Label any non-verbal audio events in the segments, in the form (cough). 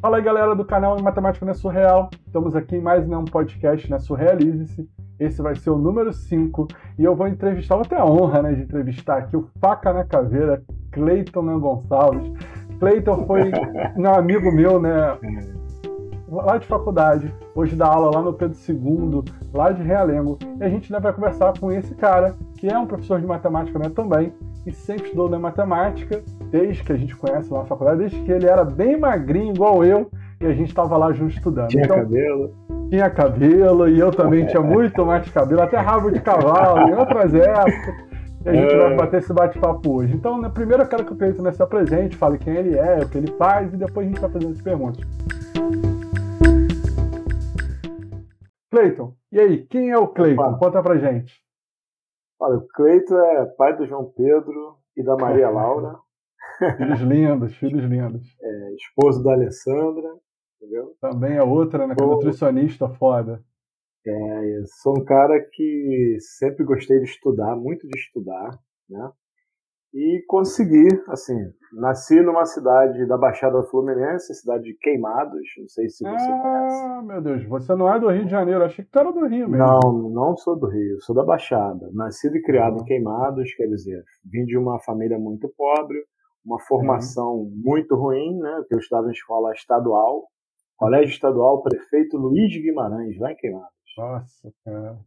Fala aí, galera do canal Matemática Não é Surreal. Estamos aqui em mais um podcast, né? Surrealize-se. Esse vai ser o número 5 e eu vou entrevistar, vou ter a honra né, de entrevistar aqui o Faca na Caveira, Cleiton Gonçalves. Cleiton foi (laughs) um amigo meu, né? Lá de faculdade, hoje dá aula lá no Pedro II, lá de Realengo. E a gente ainda vai conversar com esse cara, que é um professor de matemática né, também, e sempre estudou na matemática, desde que a gente conhece lá na faculdade, desde que ele era bem magrinho, igual eu, e a gente estava lá junto estudando. Tinha então, cabelo. Tinha cabelo, e eu também tinha muito mais cabelo, até rabo de cavalo, em outras épocas. E a gente é. vai bater esse bate-papo hoje. Então, né, primeiro eu quero que o Cleiton né, se apresente, fale quem ele é, o que ele faz, e depois a gente vai fazendo as perguntas. Cleiton, e aí, quem é o Cleiton? Conta pra gente. Olha, o Cleito é pai do João Pedro e da Maria (laughs) Laura. Filhos lindos, filhos lindos. É, esposo da Alessandra, entendeu? Também é outra, né? Sou... Nutricionista foda. É, sou um cara que sempre gostei de estudar, muito de estudar, né? e consegui, assim, nasci numa cidade da Baixada Fluminense, cidade de Queimados, não sei se você ah, conhece. Ah, meu Deus, você não é do Rio de Janeiro, achei que tu era do Rio mesmo. Não, não sou do Rio, sou da Baixada. Nascido e criado em Queimados, quer dizer, vim de uma família muito pobre, uma formação uhum. muito ruim, né, porque eu estava em escola estadual, colégio estadual, prefeito Luiz Guimarães, lá em Queimados. Nossa, cara.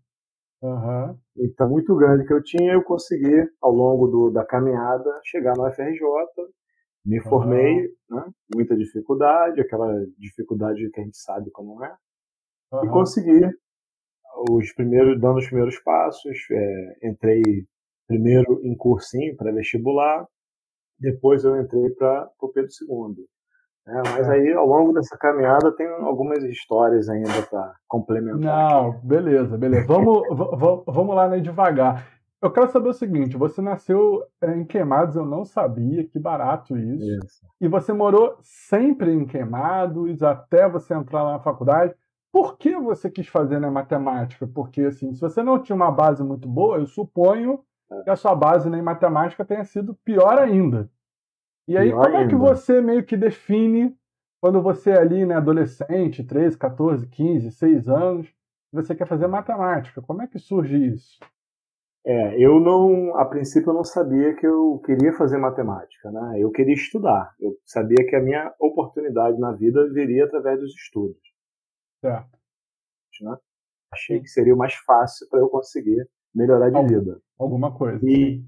Uhum. Então, muito grande que eu tinha, eu consegui, ao longo do, da caminhada, chegar no FRJ, me formei, uhum. né? muita dificuldade, aquela dificuldade que a gente sabe como é, uhum. e consegui os primeiros, dando os primeiros passos, é, entrei primeiro em cursinho para vestibular, depois eu entrei para o Pedro II. É, mas é. aí, ao longo dessa caminhada, tem algumas histórias ainda para complementar. Não, aqui. beleza, beleza. Vamos, (laughs) vamos lá né, devagar. Eu quero saber o seguinte: você nasceu é, em Queimados, eu não sabia, que barato isso. isso. E você morou sempre em Queimados até você entrar lá na faculdade. Por que você quis fazer na matemática? Porque, assim, se você não tinha uma base muito boa, eu suponho é. que a sua base na matemática tenha sido pior ainda. E aí, como é que você meio que define quando você é ali, né, adolescente, 13, 14, 15, 6 anos, você quer fazer matemática? Como é que surge isso? É, eu não, a princípio eu não sabia que eu queria fazer matemática, né? Eu queria estudar. Eu sabia que a minha oportunidade na vida viria através dos estudos. Certo. Né? Achei que seria o mais fácil para eu conseguir melhorar de vida. Alguma coisa. E,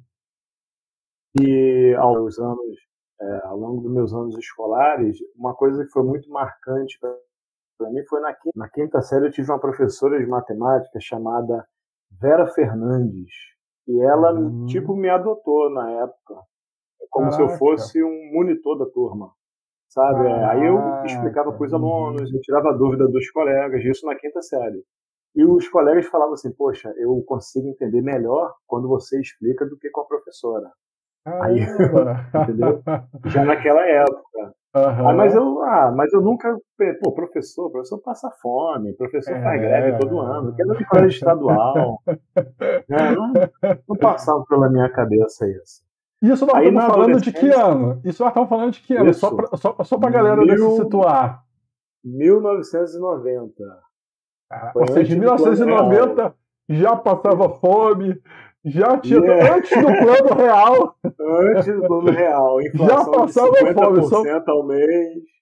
e aos anos é, ao longo dos meus anos escolares, uma coisa que foi muito marcante para mim foi na quinta, na quinta série eu tive uma professora de matemática chamada Vera Fernandes e ela uhum. tipo me adotou na época como Caraca. se eu fosse um monitor da turma sabe Caraca. aí eu explicava para os alunos eu tirava dúvida dos colegas isso na quinta série e os colegas falavam assim poxa eu consigo entender melhor quando você explica do que com a professora Aí, (laughs) entendeu? Já naquela época. Uhum. Ah, mas, eu, ah, mas eu nunca. Pô, professor, professor passa fome, professor é. faz greve todo ano, quero é de colégio estadual. (laughs) é, não, não passava pela minha cabeça isso. Isso nós Aí, estamos falando de que ano? Isso nós estamos falando de que ano? Isso. Só para só, só a galera Mil... se situar. 1990. Ah, ou seja, em 1990 já passava fome, já tinha, yeah. antes do plano real. Antes do plano real. Inflação já passava de 50% fome, só... ao mês.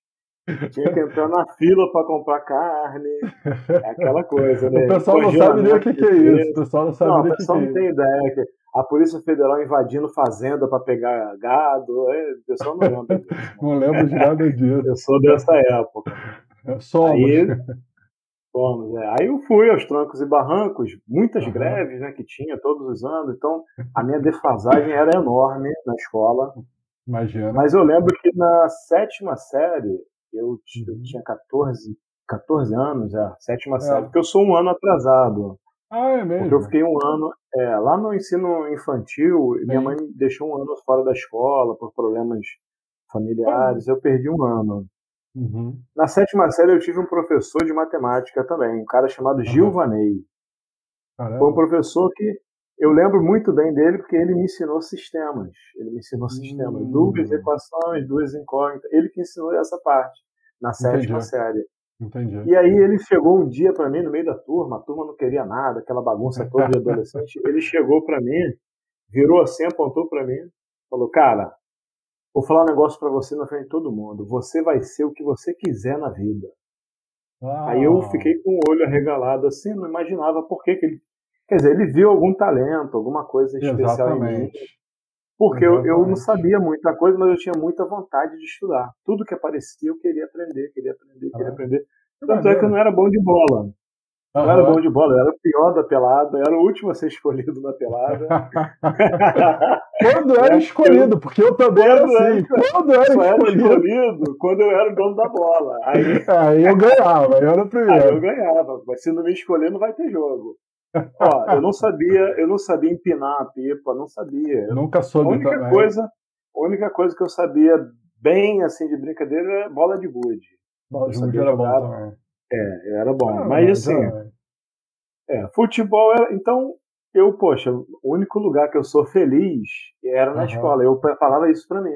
Tinha que entrar na fila para comprar carne. É aquela coisa, né? O pessoal não sabe nem o que, que, é isso. O pessoal não sabe não, nem o que, pessoal que é não tem ideia. Que a Polícia Federal invadindo fazenda para pegar gado. É, o pessoal não lembra disso. Não lembro de nada disso. Eu sou dessa época. Somos. Aí, Fomos, é. Aí eu fui aos trancos e barrancos, muitas uhum. greves né, que tinha todos os anos, então a minha defasagem era enorme na escola. Imagina. Mas eu lembro que na sétima série, eu, eu uhum. tinha 14, 14 anos, é, sétima é. série, porque eu sou um ano atrasado. Ah, é mesmo? Porque eu fiquei um ano, é, lá no ensino infantil, Sim. minha mãe deixou um ano fora da escola por problemas familiares, eu perdi um ano. Uhum. Na sétima série eu tive um professor de matemática também, um cara chamado uhum. Gil Vanei. Foi um professor que eu lembro muito bem dele porque ele me ensinou sistemas. Ele me ensinou sistemas, uhum. duas equações, duas incógnitas. Ele que ensinou essa parte. na sétima Entendi. série. Entendi. E aí ele chegou um dia para mim no meio da turma, a turma não queria nada, aquela bagunça toda de (laughs) adolescente. ele chegou para mim, virou assim, apontou para mim, falou: "Cara, vou falar um negócio para você na frente de todo mundo. Você vai ser o que você quiser na vida." Uau. Aí eu fiquei com o olho arregalado assim, não imaginava por que, que ele. Quer dizer, ele viu algum talento, alguma coisa especial Exatamente. em mim. Porque eu, eu, não sabia muita coisa, mas eu tinha muita vontade de estudar. Tudo que aparecia eu queria aprender, queria aprender, queria ah. aprender. Tanto é que eu não era bom de bola. Não era bom de bola, eu era o pior da pelada, eu era o último a ser escolhido na pelada. (laughs) quando era escolhido, porque eu também era assim. Quando era escolhido. era escolhido, quando eu era o dono da bola. Aí, aí eu ganhava, eu era o primeiro. Aí eu ganhava, mas se não me escolher, não vai ter jogo. Ó, eu não sabia, eu não sabia empinar a pipa, não sabia. Nunca soube a única também. coisa, a única coisa que eu sabia bem assim de brincadeira era bola de gude. Bola de gude era bom também. É, era bom. Ah, mas assim, é, futebol era. Então, eu, poxa, o único lugar que eu sou feliz era na uhum. escola. Eu falava isso pra mim.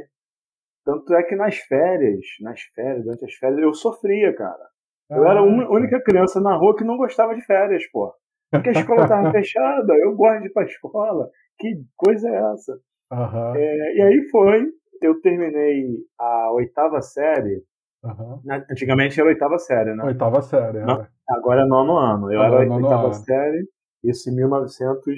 Tanto é que nas férias, nas férias, durante as férias, eu sofria, cara. Eu era a única criança na rua que não gostava de férias, pô. Porque a escola tava (laughs) fechada, eu gosto de ir pra escola. Que coisa é essa? Uhum. É, e aí foi, eu terminei a oitava série Uhum. Antigamente era oitava série, né? Oitava série, Não, agora é nono ano. Eu era oitava ano. série, isso em 1900.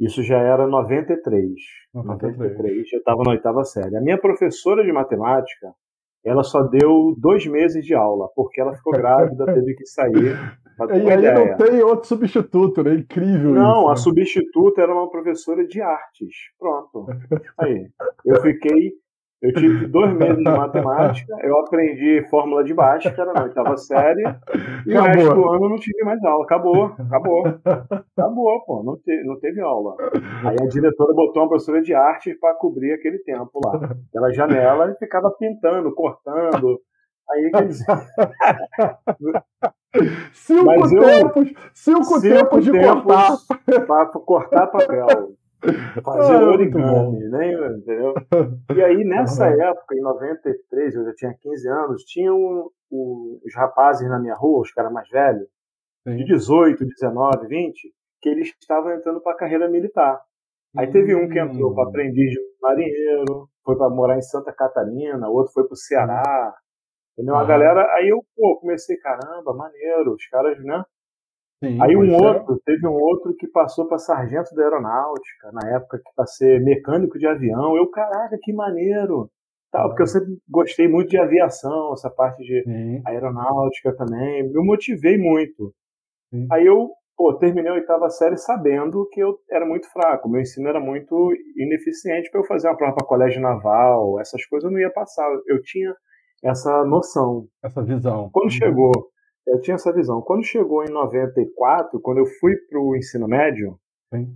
Isso já era 93. 93. 93 eu estava na oitava série. A minha professora de matemática, ela só deu dois meses de aula, porque ela ficou grávida, (laughs) teve que sair. E aí ideia. não tem outro substituto, né? Incrível Não, isso, a né? substituta era uma professora de artes. Pronto. (laughs) Aí. Eu fiquei eu tive dois meses de matemática, eu aprendi fórmula de Bhaskara na oitava série, e acabou. o resto do ano eu não tive mais aula. Acabou, acabou. Acabou, pô, não, te, não teve aula. Aí a diretora botou uma professora de arte para cobrir aquele tempo lá. Aquela janela e ficava pintando, cortando. Aí quer dizer. (laughs) cinco Mas eu, tempos, cinco, cinco tempos de tempos cortar. Para cortar papel. Fazer ah, origami, né? Entendeu? E aí, (laughs) nessa uhum. época, em 93, eu já tinha 15 anos, tinham os rapazes na minha rua, os caras mais velhos, Sim. de 18, 19, 20, que eles estavam entrando para a carreira militar. Aí teve um que entrou para hum. aprendiz de marinheiro, foi para morar em Santa Catarina, outro foi para o Ceará. Entendeu? A galera, aí eu pô, comecei, caramba, maneiro, os caras, né? Sim, Aí um é. outro, teve um outro que passou para sargento da aeronáutica, na época que para ser mecânico de avião. Eu, caraca, que maneiro! Tal, porque eu sempre gostei muito de aviação, essa parte de Sim. aeronáutica também. Me motivei muito. Sim. Aí eu, pô, terminei a oitava série sabendo que eu era muito fraco. Meu ensino era muito ineficiente para eu fazer uma prova para colégio naval, essas coisas eu não ia passar. Eu tinha essa noção. Essa visão. Quando uhum. chegou eu tinha essa visão. Quando chegou em 94, quando eu fui para o ensino médio,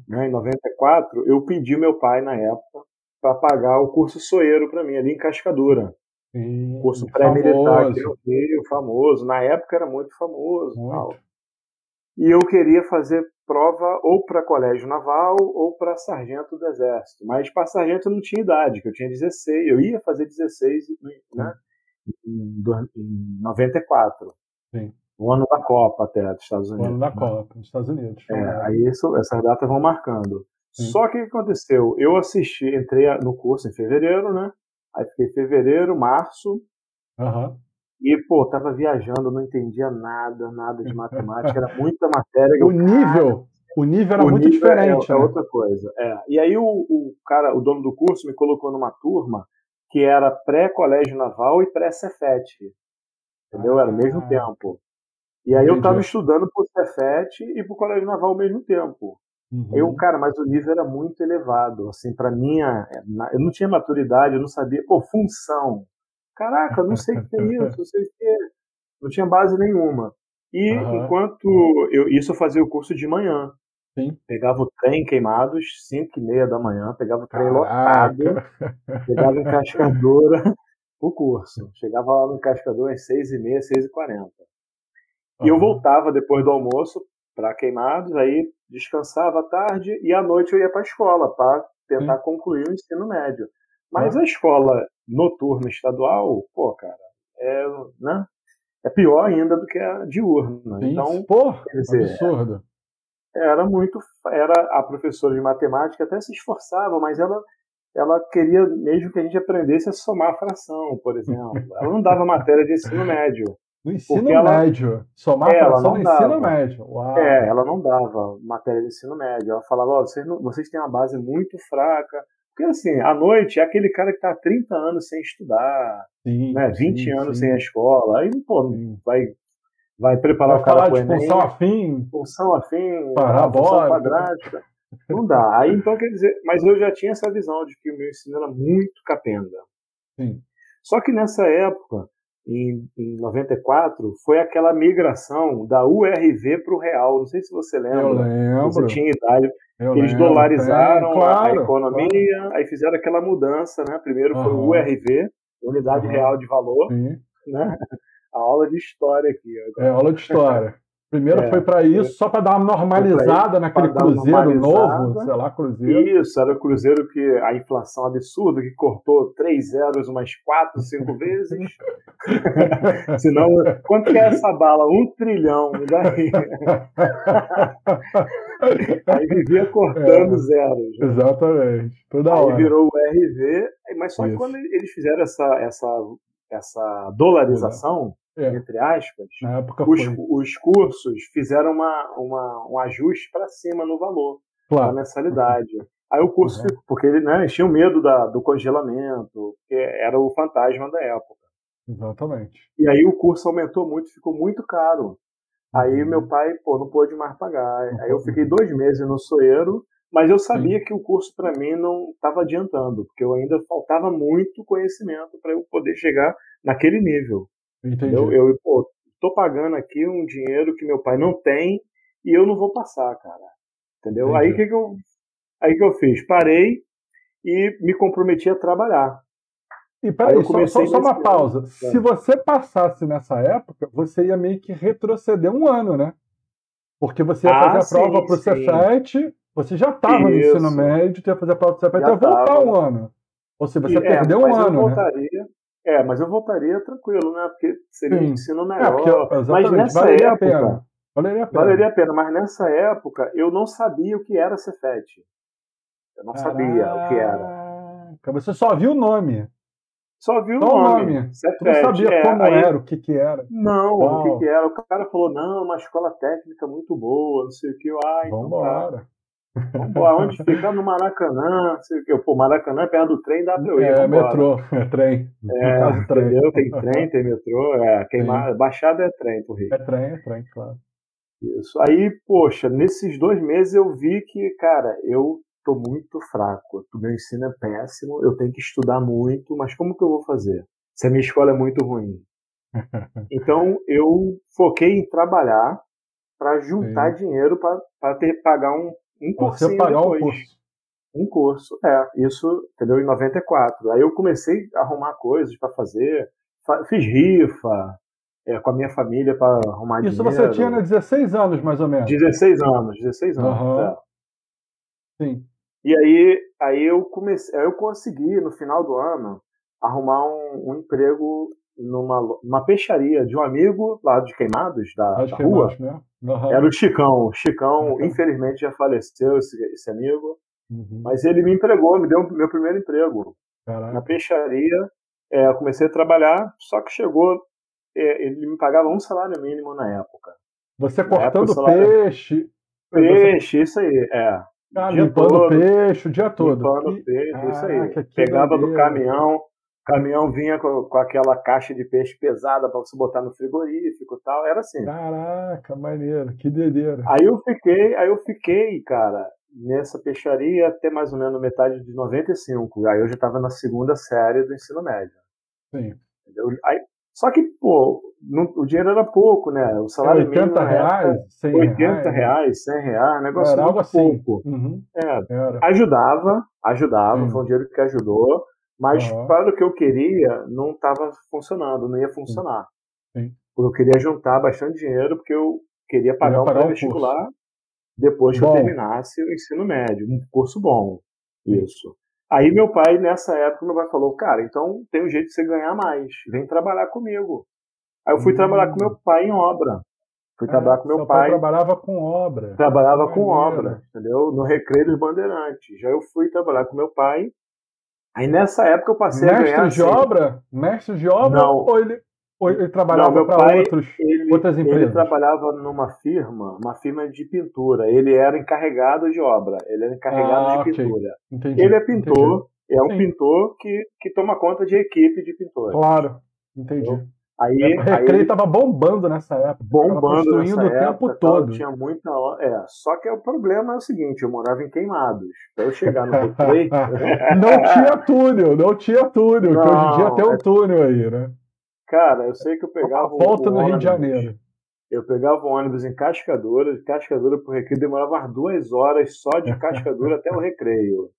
né, em 94, eu pedi meu pai, na época, para pagar o curso Soeiro para mim, ali em Cascadura. Sim, curso pré-militar aqui no Rio, famoso. Na época era muito famoso. Muito. E eu queria fazer prova ou para colégio naval ou para sargento do exército. Mas para sargento eu não tinha idade, que eu tinha 16. Eu ia fazer 16 né, em, em 94. Sim. O ano da Copa até dos Estados Unidos. O ano da né? Copa, dos Estados Unidos. É, aí isso, essas datas vão marcando. Sim. Só que o que aconteceu? Eu assisti, entrei no curso em fevereiro, né? Aí fiquei fevereiro, março. Uhum. E, pô, tava viajando, não entendia nada, nada de matemática, era (laughs) muita matéria. o nível, o nível era o muito nível é, diferente. É, é, outra coisa. É. E aí o, o cara, o dono do curso, me colocou numa turma que era pré-colégio naval e pré-cefet. Entendeu? Era o mesmo ah. tempo. E aí Entendi. eu estava estudando pro Cefet e pro Colégio Naval ao mesmo tempo. Uhum. Eu, cara, mas o nível era muito elevado. Assim, para mim, eu não tinha maturidade, eu não sabia. Pô, função. Caraca, não sei o que é isso, não sei o que é. Não tinha base nenhuma. E uhum. enquanto eu isso eu fazia o curso de manhã. Sim. Pegava o trem queimados, 5 e meia da manhã, pegava o trem Caraca. lotado, pegava (laughs) em cascadora, o curso. Chegava lá no Cascador às 6h30, 6h40. Uhum. E eu voltava depois do almoço para Queimados, aí descansava à tarde e à noite eu ia para a escola para tentar uhum. concluir o ensino médio. Mas uhum. a escola noturna estadual, pô, cara, é, né, é pior ainda do que a diurna. Sim, então, porra, quer dizer, absurdo. Era muito, era a professora de matemática até se esforçava, mas ela ela queria mesmo que a gente aprendesse a somar a fração, por exemplo. Ela não dava matéria de ensino médio. No ensino ela, médio. Somar é, fração no dava. ensino médio. Uau. É, ela não dava matéria de ensino médio. Ela falava, oh, vocês, não, vocês têm uma base muito fraca. Porque assim, à noite é aquele cara que está há 30 anos sem estudar, sim, né, 20 sim, anos sim. sem a escola. Aí, pô, vai, vai preparar vai o cara para o Enem. Função afim. Função afim, função quadrática. Não dá. Aí então quer dizer, mas eu já tinha essa visão de que o meu ensino era muito capenga. Sim. Só que nessa época, em, em 94, foi aquela migração da URV para o real. Não sei se você lembra. Eu lembro. Você tinha idade. Eu Eles lembro, dolarizaram claro, a economia, claro. aí fizeram aquela mudança, né? Primeiro foi o URV, Unidade uhum. Real de Valor, Sim. né? A aula de história aqui. Agora. É, aula de história. Primeiro é, foi para isso, só para dar uma normalizada naquele cruzeiro novo, sei lá, cruzeiro. Isso, era o cruzeiro que a inflação absurda, que cortou três zeros umas quatro, cinco (laughs) vezes. (laughs) Senão, quanto que é essa bala? Um trilhão, daí. (laughs) Aí vivia cortando é, zeros. Né? Exatamente, toda Aí hora. virou o RV, mas só que isso. quando eles fizeram essa, essa, essa dolarização, é. entre aspas, os, os, cursos fizeram uma, uma um ajuste para cima no valor claro. da mensalidade. Aí o curso uhum. ficou, porque ele, né, tinha medo da, do congelamento, que era o fantasma da época. Exatamente. E aí o curso aumentou muito, ficou muito caro. Aí uhum. meu pai, pô, não pôde mais pagar. Uhum. Aí eu fiquei (laughs) dois meses no Soeiro, mas eu sabia Sim. que o curso para mim não estava adiantando, porque eu ainda faltava muito conhecimento para eu poder chegar naquele nível. Entendi. Eu, eu pô, tô pagando aqui um dinheiro que meu pai não tem e eu não vou passar, cara. Entendeu? Entendi. Aí que, que eu aí que eu fiz? Parei e me comprometi a trabalhar. E peraí, só, só, só, uma pausa. Ano. Se você passasse nessa época, você ia meio que retroceder um ano, né? Porque você ia ah, fazer a prova para o Cefet, você já estava no ensino médio, ia fazer a prova para o Cefet, ia voltar um ano. Ou seja, você é, perdeu um ano. Eu né? voltaria, né? É, mas eu voltaria tranquilo, né? Porque seria Sim. um ensino é, melhor. É, mas nessa valeria época. A pena. Valeria a pena. Valeria a pena, mas nessa época eu não sabia o que era Cefet. Eu não Caraca. sabia o que era. Você só viu o nome. Só viu o nome. nome. Cefet. não sabia é, como aí... era, o que, que era. Não, Uau. o que, que era. O cara falou: não, uma escola técnica muito boa, não sei o que. Ah, então Vambora. Tá. Vambora, onde ficar no Maracanã, sei o que. Pô, Maracanã é perto do trem, dá pra eu ir. É, metrô, é trem. É, caso, trem. entendeu? Tem trem, tem metrô, é, queimar, Baixada é trem pro Rio. É trem, é trem, claro. Isso. Aí, poxa, nesses dois meses eu vi que, cara, eu tô muito fraco. O meu ensino é péssimo, eu tenho que estudar muito, mas como que eu vou fazer? Se a minha escola é muito ruim. (laughs) Então eu foquei em trabalhar para juntar Sim. dinheiro para ter pagar um, um cursinho pagar depois. um curso. Um curso, é. Isso, entendeu? Em 94. Aí eu comecei a arrumar coisas para fazer. Fiz rifa é, com a minha família para arrumar Isso dinheiro. Isso você tinha né, 16 anos, mais ou menos? 16 anos, 16 anos. Uhum. É. Sim. E aí, aí eu comecei, aí eu consegui, no final do ano, arrumar um, um emprego numa, numa peixaria de um amigo lá de Queimados, da, da rua. né? uhum. Era o Chicão. O Chicão, uhum. infelizmente, já faleceu, esse, esse amigo. Uhum. Mas ele me empregou, me deu o meu primeiro emprego. Caraca. Na peixaria. É, eu comecei a trabalhar, só que chegou. É, ele me pagava um salário mínimo na época. Você cortando época, peixe. Peixe, você... isso aí, é. Ah, limpando todo, peixe o dia todo. Limpando peixe, isso aí. Pegava do caminhão, caminhão vinha com, com aquela caixa de peixe pesada para você botar no frigorífico e tal, era assim. Caraca, maneiro, que doideira. Aí eu fiquei, aí eu fiquei, cara, nessa peixaria até mais ou menos metade de 95. Aí eu já estava na segunda série do ensino médio. Sim. Entendeu? Aí, só que, pô, não, o dinheiro era pouco, né? O salário 80 mínimo. 80 reais, 100 80 reais, 100 reais, negócio era algo assim. pouco. Uhum. É, era. Ajudava, ajudava, foi um dinheiro que ajudou. Mas uhum. para o que eu queria, não estava funcionando, não ia funcionar. Sim. Eu queria juntar bastante dinheiro, porque eu queria pagar, pagar um pré-vestibular depois que bom. eu terminasse o ensino médio, um curso bom. Isso. Aí meu pai, nessa época, meu pai falou, cara, então tem um jeito de você ganhar mais, vem trabalhar comigo. Aí eu fui hum. trabalhar com meu pai em obra. Fui trabalhar com meu pai. trabalhava com obra. Trabalhava com obra, entendeu? No Recreio dos Bandeirantes. Já eu fui trabalhar com meu pai. Aí nessa época eu passei Mestre a ganhar. Mestre de assim, obra? Mestre de obra? Não. Ou ele, ou ele trabalhava para outros, ele, outras empresas? Ele trabalhava numa firma, uma firma de pintura. Ele era encarregado de obra. Ele era encarregado ah, de okay. pintura. Entendi, ele é pintor. Entendi. É um Sim. pintor que, que toma conta de equipe de pintores. Claro, entendi. Entendeu? Aí, o recreio estava bombando nessa época. Bombando construindo nessa o tempo época, todo. Tinha muita É, só que o problema é o seguinte, eu morava em Queimados. Para eu chegar no recreio... (laughs) não tinha túnel, não tinha túnel, não, que hoje em dia tem um é... túnel aí, né? Cara, eu sei que eu pegava Uma volta no Rio de Janeiro. Eu pegava o ônibus em Cascadura, de Cascadura pro recreio demorava umas duas horas só de Cascadura até o recreio.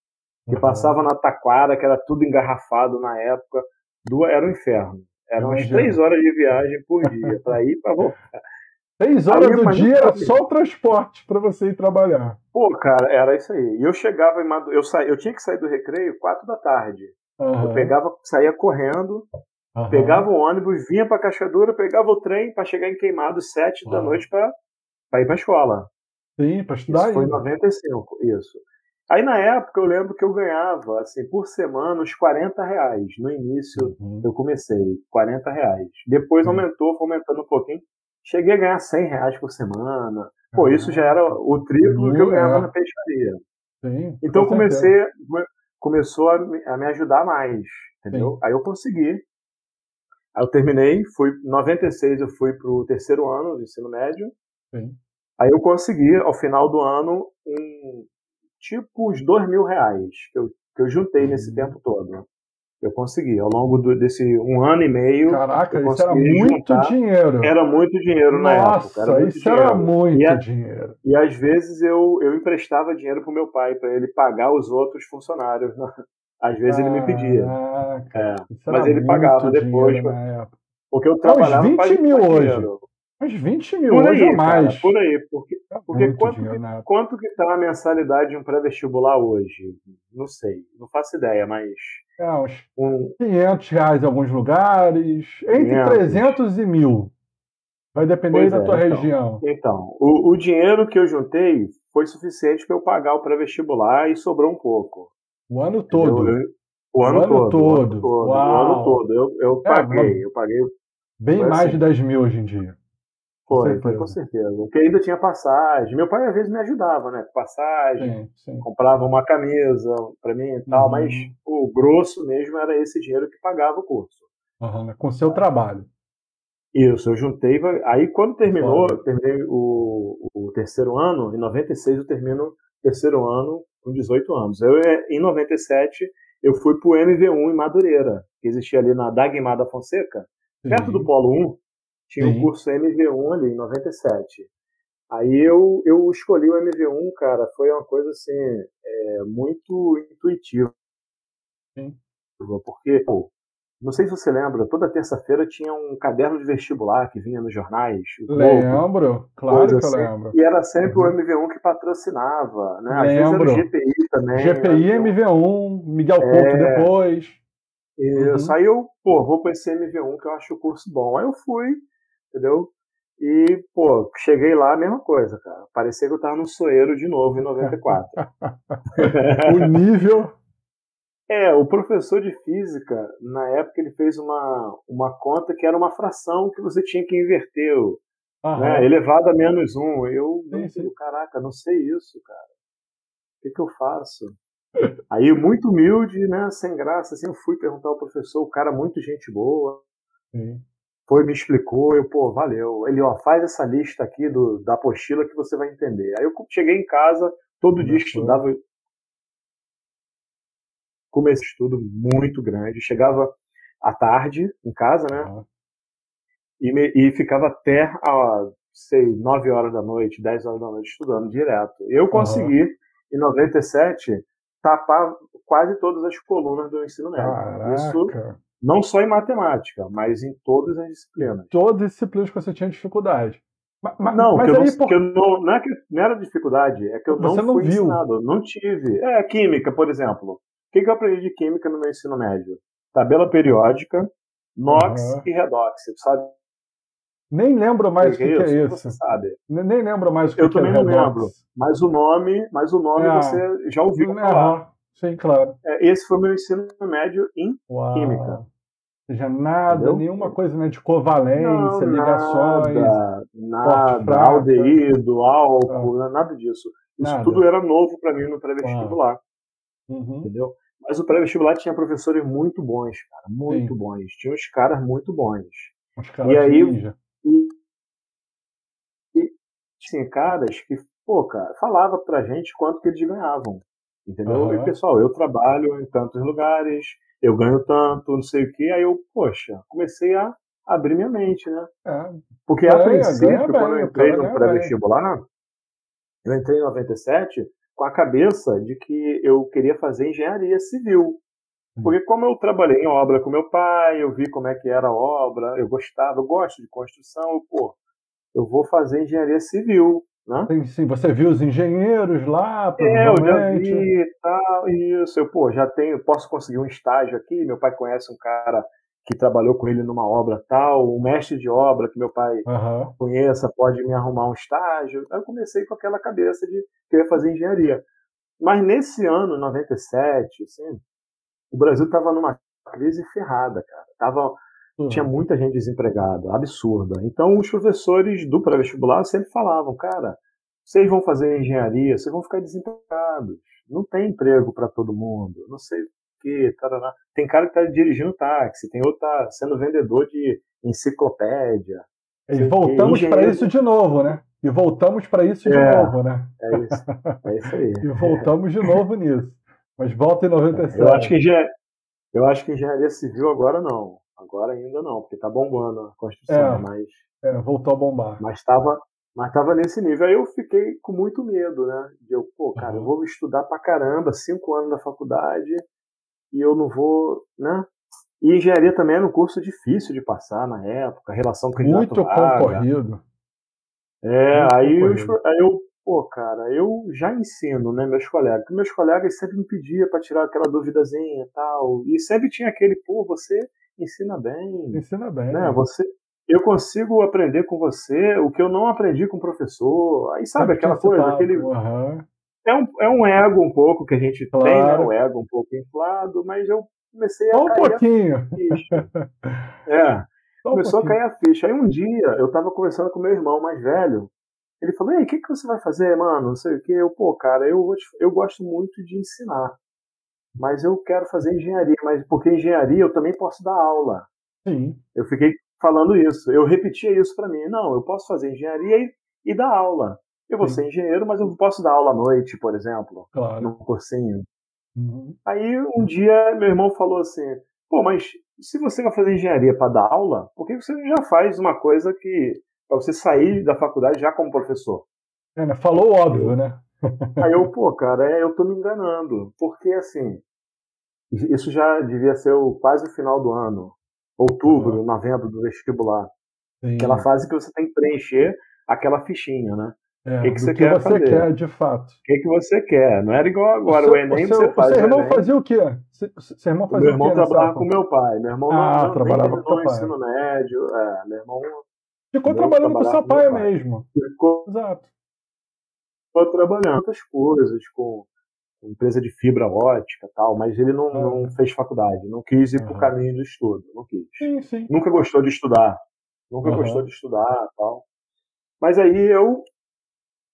Que passava na Taquara, que era tudo engarrafado na época. Duas, era um inferno. Eram umas três horas de viagem por dia, para ir e para voltar. Três horas do dia era só o transporte para você ir trabalhar. Pô, cara, era isso aí. E eu chegava em Madu... eu, sa... eu tinha que sair do recreio quatro da tarde. Uhum. Eu pegava, saía correndo, uhum. pegava o ônibus, vinha para Cascadura, pegava o trem para chegar em Queimado sete uhum. da noite para ir para escola. Sim, para estudar. Isso foi em 95, isso. Aí na época eu lembro que eu ganhava, assim, por semana, uns 40 reais. No início uhum. eu comecei, 40 reais. Depois uhum. aumentou, foi aumentando um pouquinho. Cheguei a ganhar 100 reais por semana. Pô, uhum. isso já era o triplo que eu ganhava é. na peixaria. Sim, então eu comecei, começou a me, a me, ajudar mais, entendeu? Sim. Aí eu consegui. Aí eu terminei, fui, em 96 eu fui pro terceiro ano do ensino médio. Sim. Aí eu consegui, ao final do ano, um, tipo uns dois mil reais que eu, que eu juntei Uhum. nesse tempo todo. Eu consegui, ao longo do, desse um ano e meio. Caraca, isso era muito juntar. dinheiro. Era muito dinheiro na Nossa, época. Era muito isso dinheiro. era muito e, a- dinheiro. e às vezes eu, eu emprestava dinheiro pro meu pai para ele pagar os outros funcionários. né? Às vezes ele me pedia. Caraca, É, mas ele pagava depois. na. Porque eu Uns trabalhava 20 pra juntar mil hoje. dinheiro. Mas 20 mil Por hoje aí, ou mais. cara, por aí. Porque, É porque quanto, dinheiro que, quanto que tá a mensalidade de um pré-vestibular hoje? Não sei, não faço ideia, mas É, uns um, 500 reais em alguns lugares. Entre 500. 300 e mil. Vai depender Pois da é, tua então. região. Então, o, o dinheiro que eu juntei foi suficiente para eu pagar o pré-vestibular e sobrou um pouco. O ano todo. Eu- eu- o ano, O ano todo, o todo. ano todo. O ano todo. Eu, eu É, paguei, eu paguei. Bem mais assim. de 10 mil hoje em dia. Foi, foi com certeza. Porque ainda tinha passagem. Meu pai às vezes me ajudava, né? Com Passagem, Sim, sim. comprava uma camisa para mim e tal, Uhum. mas o grosso mesmo era esse dinheiro que pagava o curso. Aham, Com seu trabalho. Isso, eu juntei. Aí quando terminou, eu terminei o, o terceiro ano, em 96 eu termino o terceiro ano com 18 anos. Eu, eh, em 97, eu fui pro MV1 em Madureira, que existia ali na Dagmar da Fonseca, perto do Polo 1, tinha Sim. o curso MV1 ali, em 97. Aí eu, eu escolhi o MV1, cara, foi uma coisa assim, é, muito intuitiva. Sim. Porque, pô, não sei se você lembra, toda terça-feira tinha um caderno de vestibular que vinha nos jornais. Globo, Lembro, claro que eu assim. lembro. E era sempre Uhum. o MV1 que patrocinava, né? Às vezes era Lembro. o GPI também. GPI, né? MV1, Miguel É. Couto depois. Isso. Uhum. Aí eu, pô, vou pra esse MV1 que eu acho o curso bom. Aí eu fui, entendeu? E, pô, cheguei lá, a mesma coisa, cara. Parecia que eu tava no Soeiro de novo em 94. (laughs) O nível. É, o professor de física, na época, ele fez uma, uma conta que era uma fração que você tinha que inverter, Aham. né? Elevado a menos um. Eu, sim. caraca, não sei isso, cara. O que, que eu faço? Aí, muito humilde, né? Sem graça, assim, eu fui perguntar ao professor, o cara, muito gente boa. Sim. Foi, me explicou, eu, pô, valeu. Ele, ó, faz essa lista aqui do, da apostila que você vai entender. Aí eu cheguei em casa, todo dia que estudava, comecei estudo muito grande. Chegava à tarde em casa, né? Aham. E, me- e ficava até, a, sei, 9 horas da noite, 10 horas da noite estudando direto. Eu consegui, em 97, tapar quase todas as colunas do ensino médio. Isso Caraca. Não só em matemática, mas em todas as disciplinas. Todas as disciplinas que você tinha dificuldade. Ma- ma- Não, mas aí, não, por- não, não, é que não era dificuldade, é que eu Você não não fui viu. ensinado, não tive. É, química, por exemplo. que, que eu aprendi de química no meu ensino médio? Tabela periódica, NOx uhum. e redox, sabe? Nem lembro mais o que, que, é, isso. Você sabe. Nem lembro mais o que, eu que é Eu também não lembro. Mas o nome, mas o nome é. você já ouviu falar. Sim, claro. É, esse foi meu ensino médio em Uau. química. Ou seja, nada, Entendeu? nenhuma coisa né, de covalência, não, ligações. Nada, nada aldeído, álcool, ah. nada disso. Isso nada. tudo era novo para mim no pré-vestibular. Uhum. Entendeu? Mas o pré-vestibular tinha professores muito bons, cara, muito Sim. bons. Tinha uns caras muito bons. Os caras e aí, e, e tinha caras que, pô, cara, falava pra gente quanto que eles ganhavam. Entendeu? Uhum. E pessoal, eu trabalho em tantos lugares, eu ganho tanto, não sei o que. Aí eu, poxa, comecei a abrir minha mente, né? É. Porque a princípio, quando eu entrei no pré-vestibular, eu entrei em 97 com a cabeça de que eu queria fazer engenharia civil. Hum. Porque como eu trabalhei em obra com meu pai, eu vi como é que era a obra, eu gostava, eu gosto de construção, eu, pô, eu vou fazer engenharia civil. Né? Sim, sim, você viu os engenheiros lá, É, eu já vi tal, isso. Eu, pô, já tenho, posso conseguir um estágio aqui. Meu pai conhece um cara que trabalhou com ele numa obra tal, um mestre de obra que meu pai uhum. conheça, pode me arrumar um estágio. Aí eu comecei com aquela cabeça de que eu ia fazer engenharia. Mas nesse ano, 97, assim, o Brasil estava numa crise ferrada, cara. Tava, uhum. Tinha muita gente desempregada, absurda. Então os professores do pré-vestibular sempre falavam, cara, vocês vão fazer engenharia, vocês vão ficar desempregados. Não tem emprego para todo mundo. Não sei quê, tarará. Tem cara que está dirigindo táxi, tem outro que está sendo vendedor de enciclopédia. E voltamos para isso de novo, né? E voltamos para isso de é, novo, né? É isso, é isso aí. (laughs) e voltamos de novo nisso. Mas volta em 97. Eu acho que engenharia, eu acho que engenharia civil agora não. Agora ainda não, porque está bombando a construção, é, mas. É, voltou a bombar. Mas estava mas estava nesse nível. Aí eu fiquei com muito medo, né? De eu, pô, cara, uhum. eu vou estudar pra caramba, cinco anos da faculdade, e eu não vou, né? E engenharia também era um curso difícil de passar na época, relação com Muito concorrido. É, Muito aí, concorrido. Eu, aí eu, pô, cara, eu já ensino, né, meus colegas, porque meus colegas sempre me pediam para tirar aquela duvidazinha e tal, e sempre tinha aquele, pô, você ensina bem. Ensina bem. Né, você, eu consigo aprender com você o que eu não aprendi com o professor. Aí sabe aquela coisa, aquele, uhum. É um, é um ego um pouco que a gente claro. tem, né? Um ego um pouco inflado, mas eu comecei a Só um pouquinho. (laughs) é. Só começou um a cair a ficha. Aí um dia eu tava conversando com meu irmão mais velho. Ele falou: Ei, o que, que você vai fazer, mano? Não sei o que. Eu, pô, cara, eu, eu gosto muito de ensinar. Mas eu quero fazer engenharia, mas porque engenharia eu também posso dar aula. Sim. Eu fiquei falando isso. Eu repetia isso para mim. Não, eu posso fazer engenharia e, e dar aula. Eu vou Sim. ser engenheiro, mas eu posso dar aula à noite, por exemplo, claro. num cursinho. Uhum. Aí um dia meu irmão falou assim: pô, mas se você vai fazer engenharia para dar aula, por que você já faz uma coisa que. para você sair da faculdade já como professor? É, né? Falou óbvio, né? Aí eu, (laughs) pô, cara, é, eu tô me enganando. Porque assim, isso já devia ser o, quase o final do ano. Outubro, uhum. novembro do vestibular. Sim. Aquela fase que você tem que preencher aquela fichinha, né? É, o que, que você, que quer, você quer de fato. O que, que você quer? Não era igual agora, o, seu, o Enem o seu, você faz. Seu irmão fazia o quê? Seu irmão fazia meu irmão o quê? trabalhava com meu pai. Meu irmão ah, não, trabalhava com o ensino médio. É, meu irmão. Ficou trabalhando com seu pai, pai, mesmo. Ficou, Exato. Ficou trabalhando outras coisas, com empresa de fibra ótica tal, mas ele não, não fez faculdade, não quis ir uhum. pro caminho do estudo, não quis. Sim, sim. Nunca gostou de estudar. Nunca uhum. gostou de estudar tal. Mas aí eu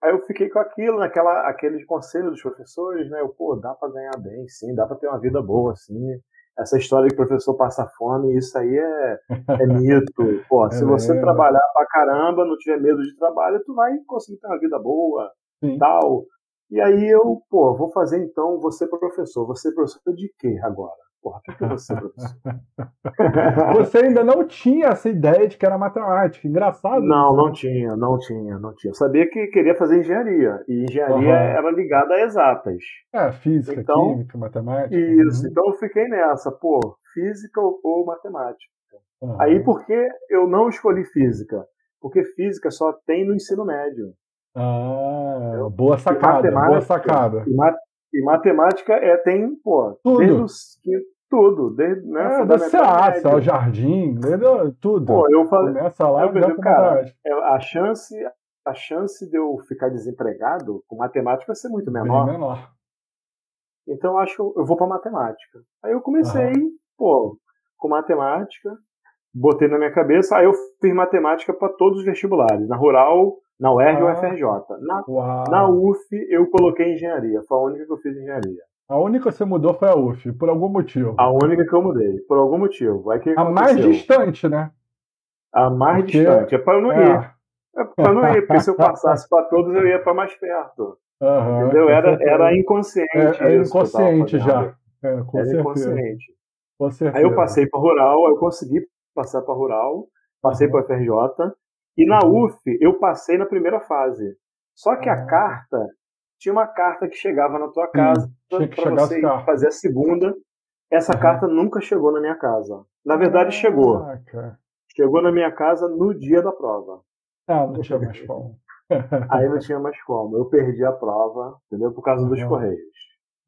Aí eu fiquei com aquilo, naquela, aquele conselho dos professores, né? Eu, pô, dá para ganhar bem, sim, dá para ter uma vida boa, assim. Essa história de professor passa fome, isso aí é, é (laughs) mito. Pô, é se você trabalhar pra caramba, não tiver medo de trabalho, tu vai conseguir ter uma vida boa, sim. tal. E aí eu, pô, vou fazer então você professor. Você professor de quê agora? Porra, o que, é você, professor? (laughs) você ainda não tinha essa ideia de que era matemática. Engraçado. Não, isso, não né? tinha, não tinha, não tinha. Eu sabia que queria fazer engenharia. E engenharia uhum. era ligada a exatas. É, física, então, química, matemática. Isso, uhum. então eu fiquei nessa, pô, física ou, ou matemática. Uhum. Aí por que eu não escolhi física? Porque física só tem no ensino médio. Ah, boa sacada, boa sacada. E, E matemática é, tem, pô, tudo. desde os tudo, desde né, é, da CA, ao jardim, tudo. Pô, eu falei, Começa lá, eu cara, a chance, a chance de eu ficar desempregado com matemática vai ser muito menor. Bem menor. Então eu acho eu vou para matemática. Aí eu comecei, uhum. pô, com matemática, botei na minha cabeça, aí eu fiz matemática para todos os vestibulares, na rural, na UERJ ah. ou UFRJ. Na, na UF eu coloquei engenharia, foi a única que eu fiz engenharia. A única que você mudou foi a UF, por algum motivo. A única que eu mudei, por algum motivo. Aí, que a mais distante, né? A mais porque... distante. É para eu não é. ir. É para não ir, porque se eu passasse para todos, eu ia para mais perto. Uhum, entendeu? Era, era inconsciente. É, é inconsciente já. É, era certeza. inconsciente. Com certeza. Aí eu passei para rural, eu consegui passar para rural, passei uhum. para FRJ, e na uhum. UF eu passei na primeira fase. Só que a ah. carta tinha uma carta que chegava na tua casa para você fazer a segunda. Essa uhum. carta nunca chegou na minha casa. Na verdade, ah, chegou. Cara. Chegou na minha casa no dia da prova. Ah, não tinha mais como. (laughs) Aí não tinha mais como. Eu perdi a prova, entendeu? Por causa dos Correios.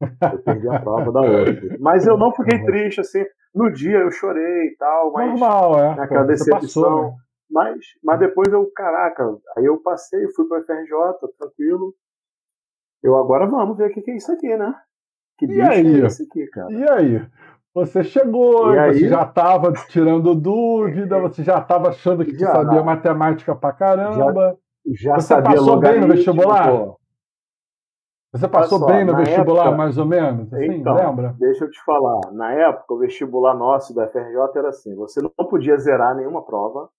Eu (laughs) perdi a prova da outra. Mas eu não fiquei triste, assim. No dia eu chorei e tal, mas. Normal, é. Naquela Pô, decepção. Passou, né? Mas, mas depois eu, caraca, aí eu passei, fui para o FRJ, tranquilo. Eu agora vamos ver o que, que é isso aqui, né? Que e aí? é esse aqui, cara? E aí? Você chegou, e você aí? já estava tirando dúvida, você já estava achando que já, sabia matemática pra caramba. Já, já você passou bem no vestibular? Você passou só, bem no vestibular, época, mais ou menos? Assim, então, lembra? Deixa eu te falar. Na época, o vestibular nosso da FRJ era assim: você não podia zerar nenhuma prova.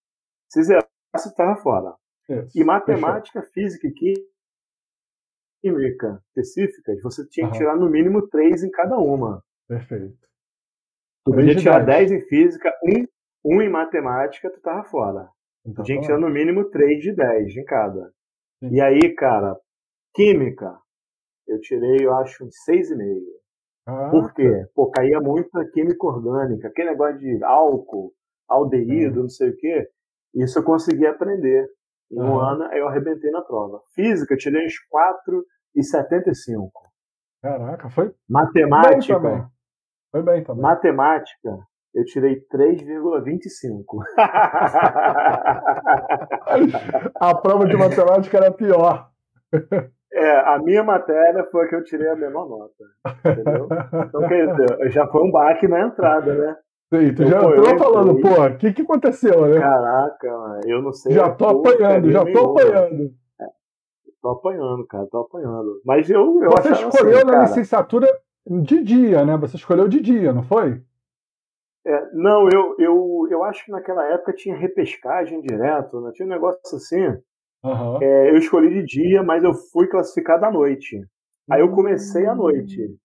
Se zerasse, você estava fora. Isso, e matemática, fechou. física e química específicas, você tinha que tirar no mínimo três em cada uma. Perfeito. Tu podia tirar 10 em física, um, um em matemática, tu tava fora. Então, tinha que tirar no mínimo 3 de 10 em cada. Sim. E aí, cara, química, eu tirei, eu acho, uns 6,5. Ah, Por quê? Tá. Pô, caía muita química orgânica, aquele negócio de álcool, aldeído, hum. não sei o quê. Isso eu consegui aprender. Em um ano eu arrebentei na prova. Física, eu tirei uns 4,75. Caraca, foi. Matemática. Bem foi bem também. Matemática, eu tirei 3,25. (laughs) a prova de matemática era pior. (laughs) É, a minha matéria foi a que eu tirei a menor nota. Entendeu? (laughs) Então, quer dizer, já foi um baque na entrada, né? Sim, tu já entrou falando, pô, o que que aconteceu, né? Caraca, eu não sei. Já tô apanhando, já tô apanhando. É, tô apanhando, cara, tô apanhando. Mas eu, eu Você escolheu assim, na cara, licenciatura de dia, né? Você escolheu de dia, não foi? É, não, eu, eu, eu acho que naquela época tinha repescagem direto, né? Tinha um negócio assim. Uhum. É, eu escolhi de dia, mas eu fui classificado à noite. Aí eu comecei à noite.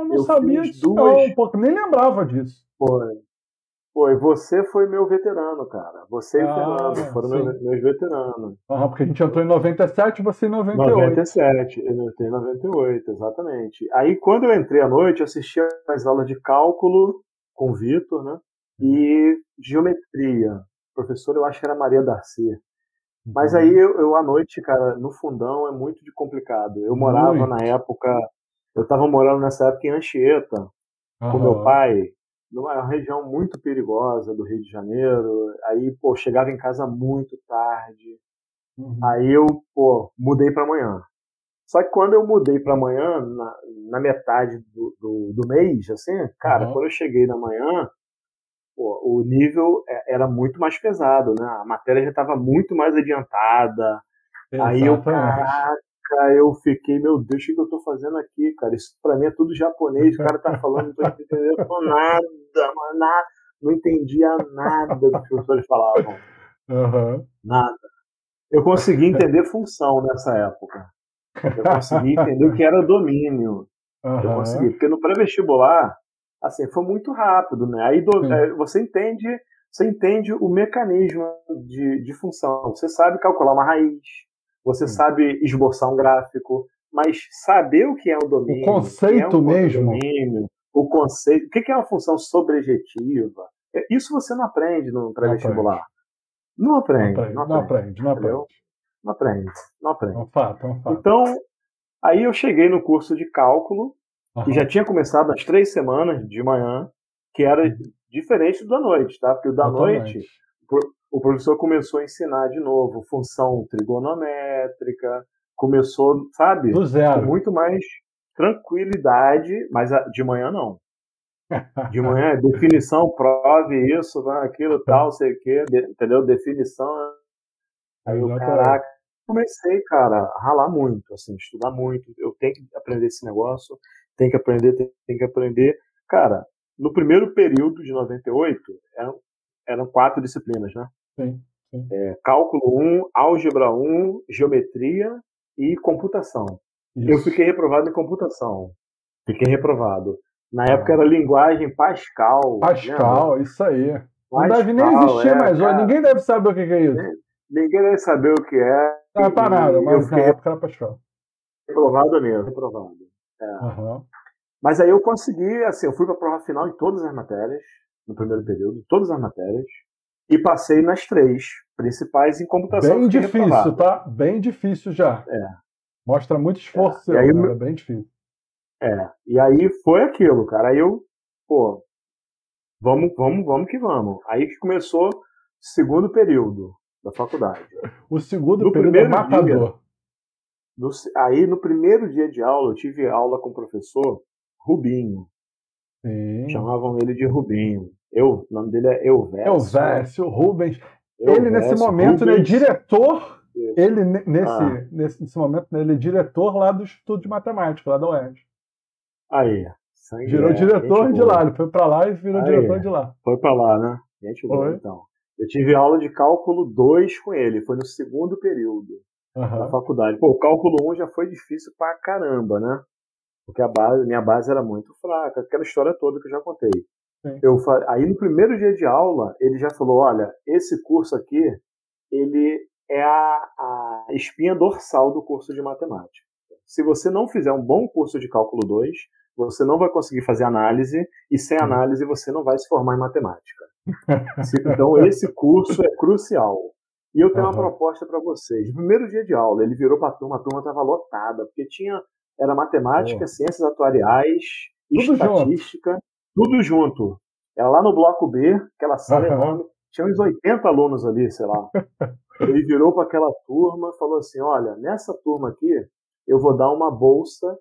Eu não eu sabia disso, duas... não, pô, nem lembrava disso. Foi. Foi, você foi meu veterano, cara. Você e ah, o Fernando foram meus, meus veteranos. Ah, porque a gente entrou em 97 e você em 98. 97, eu entrei em 98, exatamente. Aí quando eu entrei à noite, eu assistia as aulas de cálculo com o Vitor, né? E geometria. Professor, eu acho que era Maria Darcy. Mas uhum. aí eu, eu, à noite, cara, no fundão é muito de complicado. Eu morava muito. na época, eu tava morando nessa época em Anchieta, uhum. com meu pai numa região muito perigosa do Rio de Janeiro. Aí, pô, chegava em casa muito tarde. Uhum. Aí eu, pô, mudei para amanhã. Só que quando eu mudei para amanhã, na, na metade do, do, do, mês, assim, cara, uhum. quando eu cheguei na manhã, pô, o nível é, era muito mais pesado, né? A matéria já estava muito mais adiantada. Exatamente. Aí eu, caraca, eu fiquei, meu Deus, o que eu tô fazendo aqui, cara? Isso pra mim é tudo japonês, o cara tá falando, não tô entendendo (laughs) nada, nada. Não entendia nada do que os professores falavam. Uhum. Nada. Eu consegui entender função nessa época. Eu consegui entender o que era domínio. Uhum. Eu consegui, porque no pré-vestibular, assim, foi muito rápido, né? Aí do, é, você entende, você entende o mecanismo de, de função. Você sabe calcular uma raiz, você sabe esboçar um gráfico, mas saber o que é o domínio, o conceito é mesmo, domínio, o conceito, o que é uma função sobrejetiva, é, isso você não aprende no pré-vestibular. Não aprende, não aprende, não aprende, não aprende. Não aprende, não aprende. É um fato, é um fato. Então, aí eu cheguei no curso de cálculo uhum. que já tinha começado nas três semanas de manhã, que era uhum. diferente do da noite, tá? Porque o da Totalmente. noite, o professor começou a ensinar de novo função trigonométrica, começou, sabe? Do zero. Com muito mais tranquilidade, mas de manhã não. (laughs) De manhã, definição, prove isso, aquilo, tal, sei o quê, entendeu? Definição. Aí eu, caraca, comecei, cara, a ralar muito, assim, estudar muito. Eu tenho que aprender esse negócio, tem que aprender, tem, tem que aprender. Cara, no primeiro período de 98, eram, eram quatro disciplinas, né? Sim. sim. É, cálculo 1, álgebra 1, geometria e computação. Isso. Eu fiquei reprovado em computação. Fiquei reprovado. Na época era linguagem Pascal. Pascal, lembra? isso aí. Não Pascal, deve nem existir é, mais. Cara, Ninguém deve saber o que é isso. Ninguém deve saber o que é. Não é para nada, mas fiquei... na época era Pascal. Reprovado mesmo, reprovado. É. Uhum. Mas aí eu consegui, assim, eu fui para a prova final em todas as matérias, no primeiro período, todas as matérias, e passei nas três principais em computação. Bem difícil, tá? Bem difícil já. É. Mostra muito esforço é. seu, aí, é bem difícil. É, e aí foi aquilo, cara. Aí eu, pô, vamos, vamos, vamos que vamos. Aí que começou o segundo período da faculdade. O segundo no período é matador. Dia, no, aí no primeiro dia de aula, eu tive aula com o professor Rubinho. Sim. Chamavam ele de Rubinho. Eu, o nome dele é Elvésio. Elvésio Rubens. ele, nesse momento, Rubens. é diretor ele, nesse, ah. nesse, nesse, momento, né, ele é diretor lá do Instituto de Matemática, lá da UERJ. Aí. Virou é, diretor de lá, ele foi para lá e virou Aí. diretor de lá. Foi para lá, né? Gente boa, então. Eu tive aula de cálculo 2 com ele, foi no segundo período uhum. da faculdade. Pô, o cálculo 1 um já foi difícil pra caramba, né? Porque a base, minha base era muito fraca, aquela história toda que eu já contei. Eu, aí no primeiro dia de aula, ele já falou: olha, esse curso aqui, ele é a, a espinha dorsal do curso de matemática. Se você não fizer um bom curso de cálculo 2, você não vai conseguir fazer análise, e sem uhum. análise você não vai se formar em matemática. (laughs) Então, esse curso é crucial. E eu tenho uhum. uma proposta para vocês. No primeiro dia de aula, ele virou para a turma, a turma estava lotada, porque tinha era matemática, uhum. ciências atuariais, tudo estatística, junto. Tudo junto. Era lá no bloco B, aquela sala enorme, tinha uns 80 alunos ali, sei lá. Ele virou para aquela turma e falou assim: Olha, nessa turma aqui, eu vou dar uma bolsa,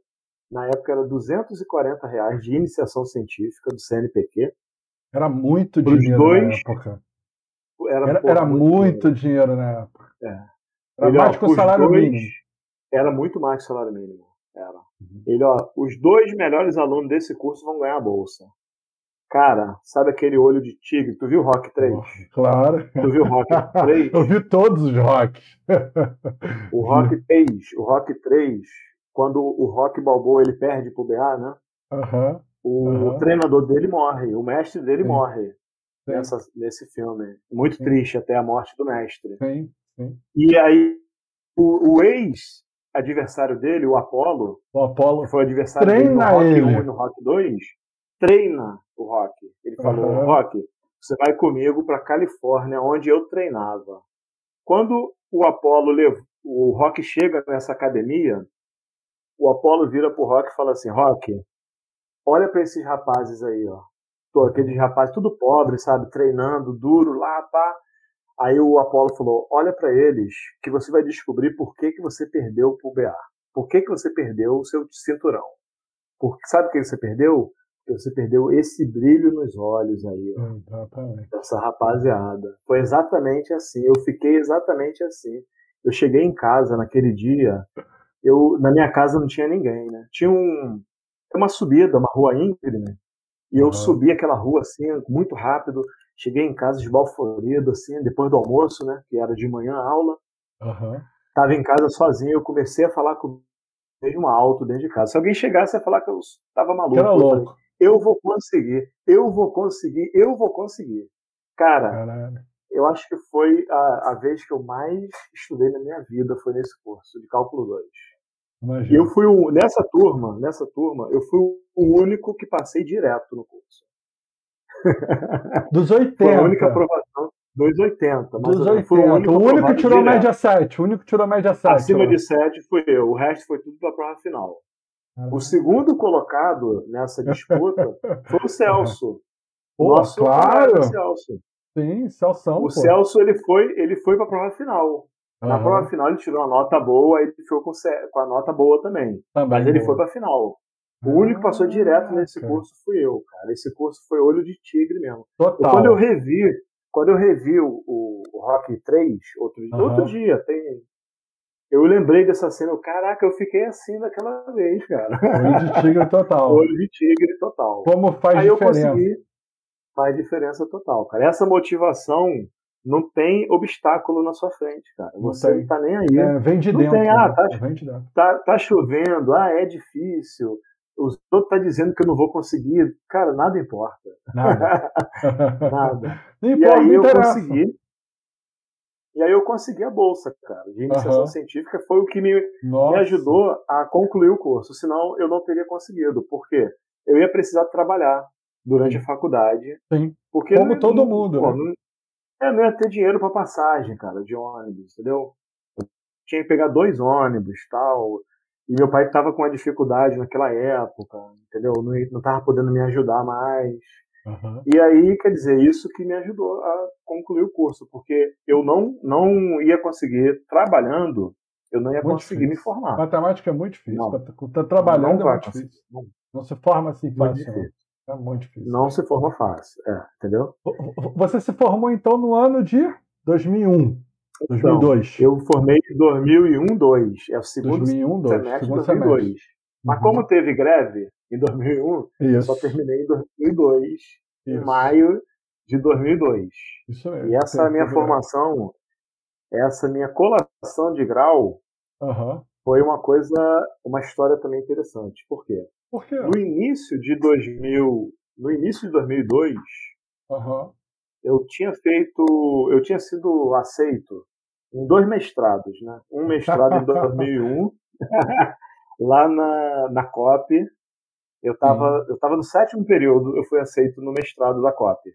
na época era 240 reais de iniciação científica do CNPq. Era muito dinheiro dois, na época. Era, era, era muito dinheiro. dinheiro. na época. É. Era Ele, mais ó, que o salário dois, mínimo. Era muito mais que o salário mínimo. Era. Uhum. Ele, ó, os dois melhores alunos desse curso vão ganhar a bolsa. Cara, sabe aquele olho de tigre? Tu viu Rock 3? Oh, claro. Tu viu Rock 3? (laughs) Eu vi todos os Rocks. (laughs) o Rock 3, o Rock 3, quando o Rock Balboa ele perde pro BA, né? Uhum. O, uhum. treinador dele morre, o mestre dele sim. morre nessa, nesse filme. Muito sim. triste até a morte do mestre. Sim, sim. E aí, o, o ex adversário dele, o Apollo, o Apollo que foi adversário dele no Rock ele. 1 e no Rock 2, treina o Rock. Ele falou: uhum. Rock, você vai comigo para Califórnia, onde eu treinava. Quando o Apollo levou, o Rock chega nessa academia, o Apollo vira pro Rock e fala assim: Rock, olha para esses rapazes aí, ó. Tô, aqueles rapazes tudo pobre, sabe, treinando duro lá, pá. Aí o Apollo falou: olha para eles, que você vai descobrir por que, que você perdeu pro BA. Por que, que você perdeu o seu cinturão? Porque sabe o que você perdeu? Você perdeu esse brilho nos olhos aí, ó, exatamente. dessa rapaziada. Foi exatamente assim, eu fiquei exatamente assim. Eu cheguei em casa naquele dia, eu na minha casa não tinha ninguém, né? Tinha um, uma subida, uma rua íngreme, e eu uhum. subi aquela rua assim, muito rápido. Cheguei em casa esbalforido, assim, depois do almoço, né? Que era de manhã a aula. Uhum. Tava em casa sozinho, eu comecei a falar com mesmo alto dentro de casa. Se alguém chegasse a falar que eu tava maluco, que era louco. Falei, eu vou conseguir, eu vou conseguir, eu vou conseguir. Cara, Caralho. eu acho que foi a, a vez que eu mais estudei na minha vida, foi nesse curso de cálculo 2. Imagina. E eu fui um, nessa turma, nessa turma, eu fui o único que passei direto no curso. (laughs) Dos 80. Foi a única aprovação. Dos 80. Dos 80. Foi o único, o único que tirou direto. média 7. O único que tirou média 7. Acima de 7 fui eu. O resto foi tudo para a prova final. O segundo colocado nessa disputa foi o (laughs) Celso. Pô, Nosso claro. Celso. Sim, Celso. O pô. Celso ele foi, ele foi para a prova final. Na uhum. prova final ele tirou uma nota boa, ele ficou com, com a nota boa também. também mas ele boa. foi para a final. O único que passou direto nesse curso fui eu, cara. Esse curso foi olho de tigre mesmo. Total. E quando eu revi, quando eu revi o, o, o Rock 3, outro, uhum. outro dia, tem, eu lembrei dessa cena, caraca, eu fiquei assim daquela vez, cara. Olho de tigre total. (laughs) Olho de tigre total. Como faz Aí diferença? eu consegui, faz diferença total, cara. Essa motivação não tem obstáculo na sua frente, cara. Você não, tá nem aí. É, vem de não dentro. Tem, ah, né? tá, vem de dentro. Tá, tá chovendo, ah, é difícil. Os outros tá dizendo que eu não vou conseguir. Cara, nada importa. Nada. (laughs) (laughs) nada. e aí eu consegui. E aí eu consegui a bolsa, cara, de iniciação uhum. científica. Foi o que me, me, ajudou a concluir o curso. Senão eu não teria conseguido. Porque eu ia precisar trabalhar durante a faculdade. Sim. Porque Como não, todo mundo. Pô, né? não, é, não ia ter dinheiro para passagem, cara, de ônibus, entendeu? Eu tinha que pegar dois ônibus tal. E meu pai estava com uma dificuldade naquela época, entendeu? Não, não tava podendo me ajudar mais. Uhum. E aí, quer dizer, isso que me ajudou a concluir o curso, porque eu não, não ia conseguir, trabalhando, eu não ia muito conseguir difícil. me formar. Matemática é muito difícil. Tá, trabalhando não é muito difícil. Não. não se forma assim fácil. É muito difícil. Não se forma fácil, é, entendeu? Você se formou então no ano de 2001. 2002. Então, eu formei em 2001, 2. É o segundo 2001, semestre de 2002. Semestre. Mas uhum. como teve greve, em 2001, Isso. só terminei em 2002, Isso. em maio de 2002. Isso mesmo. E essa minha formação, essa minha colação de grau, uhum. foi uma coisa, uma história também interessante. Por quê? Por quê? No início de 2000, no início de 2002, uhum. eu tinha feito, eu tinha sido aceito em dois mestrados, né? Um mestrado em (laughs) 2001, (laughs) lá na, na COP, eu estava eu tava no sétimo período, eu fui aceito no mestrado da COP.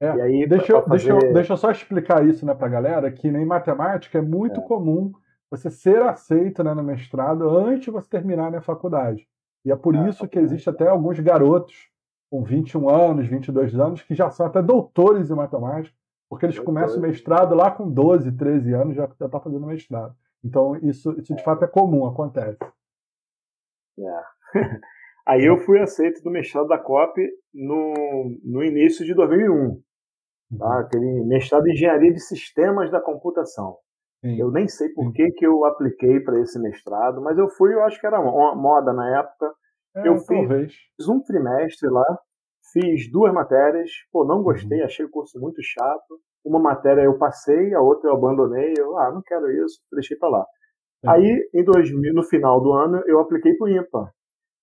É, e aí, deixa, eu, fazer... deixa, eu, deixa eu só explicar isso né, para a galera, que em matemática é muito é. comum você ser aceito né, no mestrado antes de você terminar na faculdade. E é por é, isso que existe até alguns garotos com 21 anos, 22 anos, que já são até doutores em matemática, porque eles começam o mestrado lá com 12, 13 anos, já estão tá fazendo mestrado. Então, isso, isso de fato é comum, acontece. É. (laughs) Aí eu fui aceito no mestrado da COP no, no início de 2001. Tá? Uhum. Aquele mestrado em Engenharia de Sistemas da Computação. Sim. Eu nem sei por que, que eu apliquei para esse mestrado, mas eu fui, eu acho que era uma moda na época. É, eu talvez. fiz um trimestre lá, fiz duas matérias, pô, não gostei, uhum. achei o curso muito chato. Uma matéria eu passei, a outra eu abandonei, eu, ah, não quero isso, deixei para lá. Aí, em 2000, no final do ano, eu apliquei para o IMPA,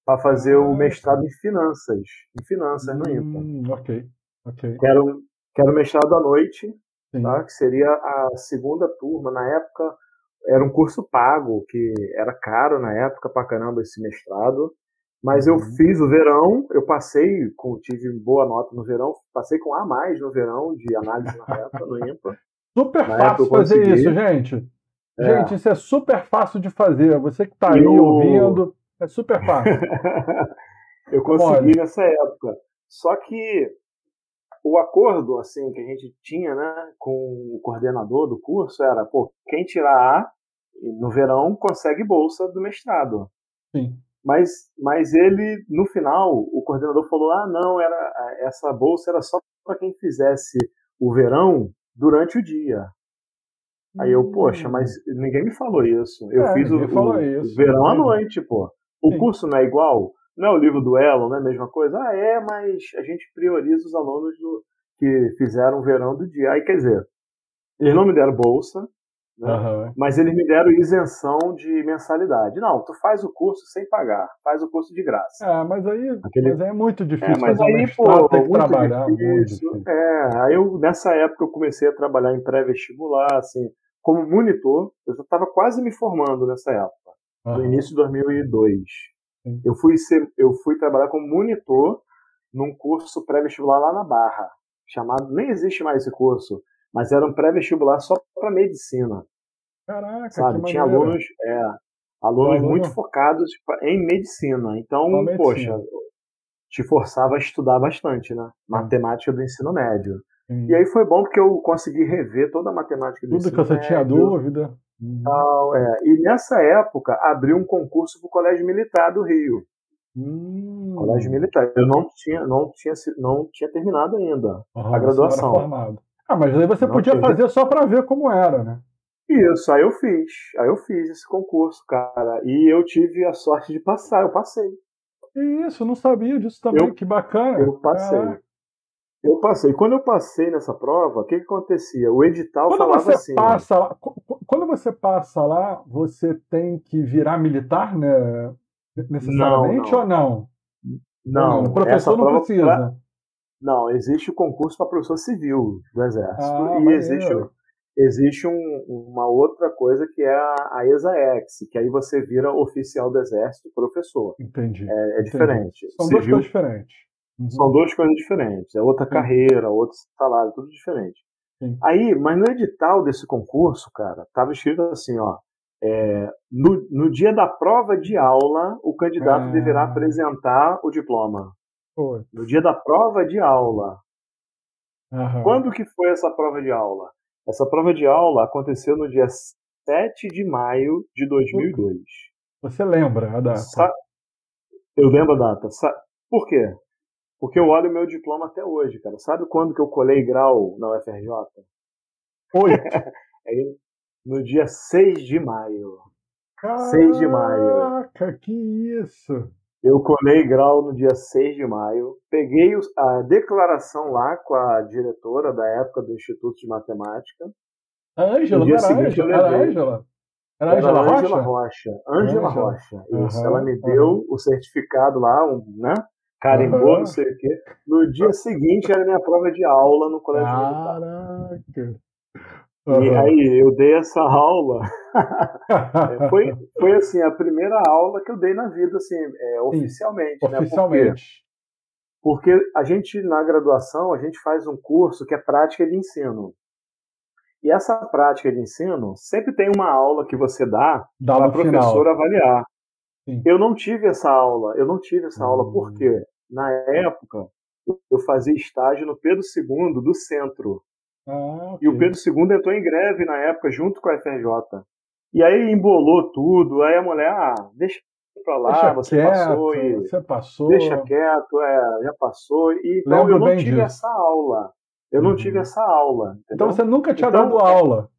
para fazer o mestrado em finanças, em finanças no IMPA. Hum, ok, ok. Quero, quero mestrado à noite, tá? que seria a segunda turma. Na época, era um curso pago, que era caro na época para caramba esse mestrado. Mas uhum. eu fiz o verão, eu passei, com, tive boa nota no verão, passei com A mais no verão de análise na época, no IMPA. Super na fácil fazer isso, gente. É. Gente, isso é super fácil de fazer. Você que está aí ouvindo, é super fácil. (laughs) eu consegui nessa época. Só que o acordo assim que a gente tinha né, com o coordenador do curso era, pô, quem tirar A no verão consegue bolsa do mestrado. Sim. Mas, mas ele, no final, o coordenador falou: ah, não, era essa bolsa era só para quem fizesse o verão durante o dia. Aí eu, poxa, mas hum. ninguém me falou isso. Eu é, fiz o, o, isso, verão à noite, pô. O Sim. curso não é igual? Não é o livro do Elon, não é a mesma coisa? Ah, é, mas a gente prioriza os alunos do, que fizeram o verão do dia. Aí, quer dizer, eles não me deram bolsa, né? Uhum. mas eles me deram isenção de mensalidade. Não, tu faz o curso sem pagar, faz o curso de graça. É, mas aí, Aquele... mas aí é muito difícil. É, mas aí, pô, tem que trabalhar difícil. muito. É, aí eu, nessa época eu comecei a trabalhar em pré-vestibular, assim, como monitor, eu já estava quase me formando nessa época, uhum. no início de 2002. Sim. Eu fui, ser, eu fui trabalhar como monitor num curso pré-vestibular lá na Barra, chamado, nem existe mais esse curso, mas era um pré-vestibular só para medicina. Caraca, sabe? Tinha alunos, é, Alunos muito focados em medicina. Então, medicina. poxa, te forçava a estudar bastante, né? Matemática do ensino médio. Hum. E aí foi bom porque eu consegui rever toda a matemática do Tudo ensino médio. Tudo que você tinha dúvida. Uhum. Tal, é. E nessa época abriu um concurso para o Colégio Militar do Rio. Hum. Colégio Militar. Eu não tinha, não tinha, não tinha terminado ainda uhum, a graduação. Ah, mas aí você não podia fazer só para ver como era, né? Isso, aí eu fiz. Aí eu fiz esse concurso, cara. E eu tive a sorte de passar, eu passei. Isso, não sabia disso também, eu, que bacana. Eu passei. Caraca. Eu passei. Quando eu passei nessa prova, o que, que acontecia? O edital quando falava você assim. Passa lá, quando você passa lá, você tem que virar militar, né? Necessariamente não, não. ou não? Não. o professor não precisa. Pra... Não, existe o concurso para professor civil do Exército. Ah, e existe, existe um, uma outra coisa que é a, a ESAEX, que aí você vira oficial do Exército professor. Entendi. É, é diferente. São civil, duas coisas diferentes. Uhum. São duas coisas diferentes. É outra Sim. carreira, outro salário, tudo diferente. Sim. Aí, mas no edital desse concurso, cara, tava escrito assim, ó. É, no, no dia da prova de aula, o candidato deverá ah. apresentar o diploma. No dia da prova de aula. Uhum. Quando que foi essa prova de aula? Essa prova de aula aconteceu no dia 7 de maio de 2002. Você lembra a data? Sa eu lembro a data. Sa Por quê? Porque eu olho meu diploma até hoje, cara. Sabe quando que eu colei grau na UFRJ? Oito. é no dia 6 de maio. Caraca, 6 de maio. Caraca, que isso! Eu colei grau no dia 6 de maio, peguei a declaração lá com a diretora da época do Instituto de Matemática. A Ângela, não era Ângela? Era Ângela? Era Ângela Rocha? Rocha. Ângela Rocha. Isso. Uhum, ela me deu uhum. o certificado lá, um, né? Carimbou, uhum. não sei o quê. No dia seguinte era minha prova de aula no colégio Caraca. militar. Uhum. E aí eu dei essa aula. (laughs) É, foi, foi assim, a primeira aula que eu dei na vida, assim, é, oficialmente. Sim, né? Oficialmente. Porque, porque a gente, na graduação, a gente faz um curso que é prática de ensino. E essa prática de ensino sempre tem uma aula que você dá, dá para a professora avaliar. Sim. Eu não tive essa aula, eu não tive essa hum. aula porque na época eu fazia estágio no Pedro II do centro. Ah, okay. E o Pedro II entrou em greve na época, junto com a FRJ. E aí embolou tudo, aí a mulher, ah, deixa pra lá, deixa você quieto, passou e. Você passou. Deixa quieto, é, já passou. E, então eu não tive disso. essa aula. Eu uhum. não tive essa aula. Entendeu? Então você nunca tinha então, dado aula?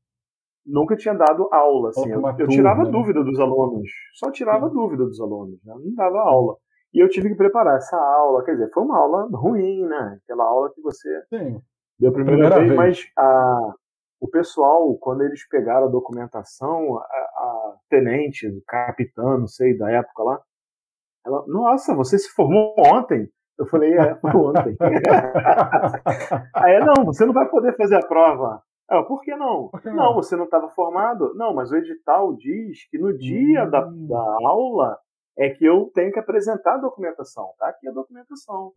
Nunca tinha dado aula, assim. Eu, eu, tirava né? dúvida dos alunos. Só tirava Sim. dúvida dos alunos, né? não dava aula. E eu tive que preparar essa aula, quer dizer, foi uma aula ruim, né? Aquela aula que você Sim. Deu a primeira, primeira vez, vez, mas a, o pessoal, quando eles pegaram a documentação, a, a tenente, capitã, não sei, da época lá, ela, nossa, você se formou ontem? Eu falei, é, foi ontem. (laughs) Aí, não, você não vai poder fazer a prova. Ah, por que não? Por que não? não? você não estava formado. Não, mas o edital diz que no dia hum. da, da aula é que eu tenho que apresentar a documentação. Tá aqui a documentação.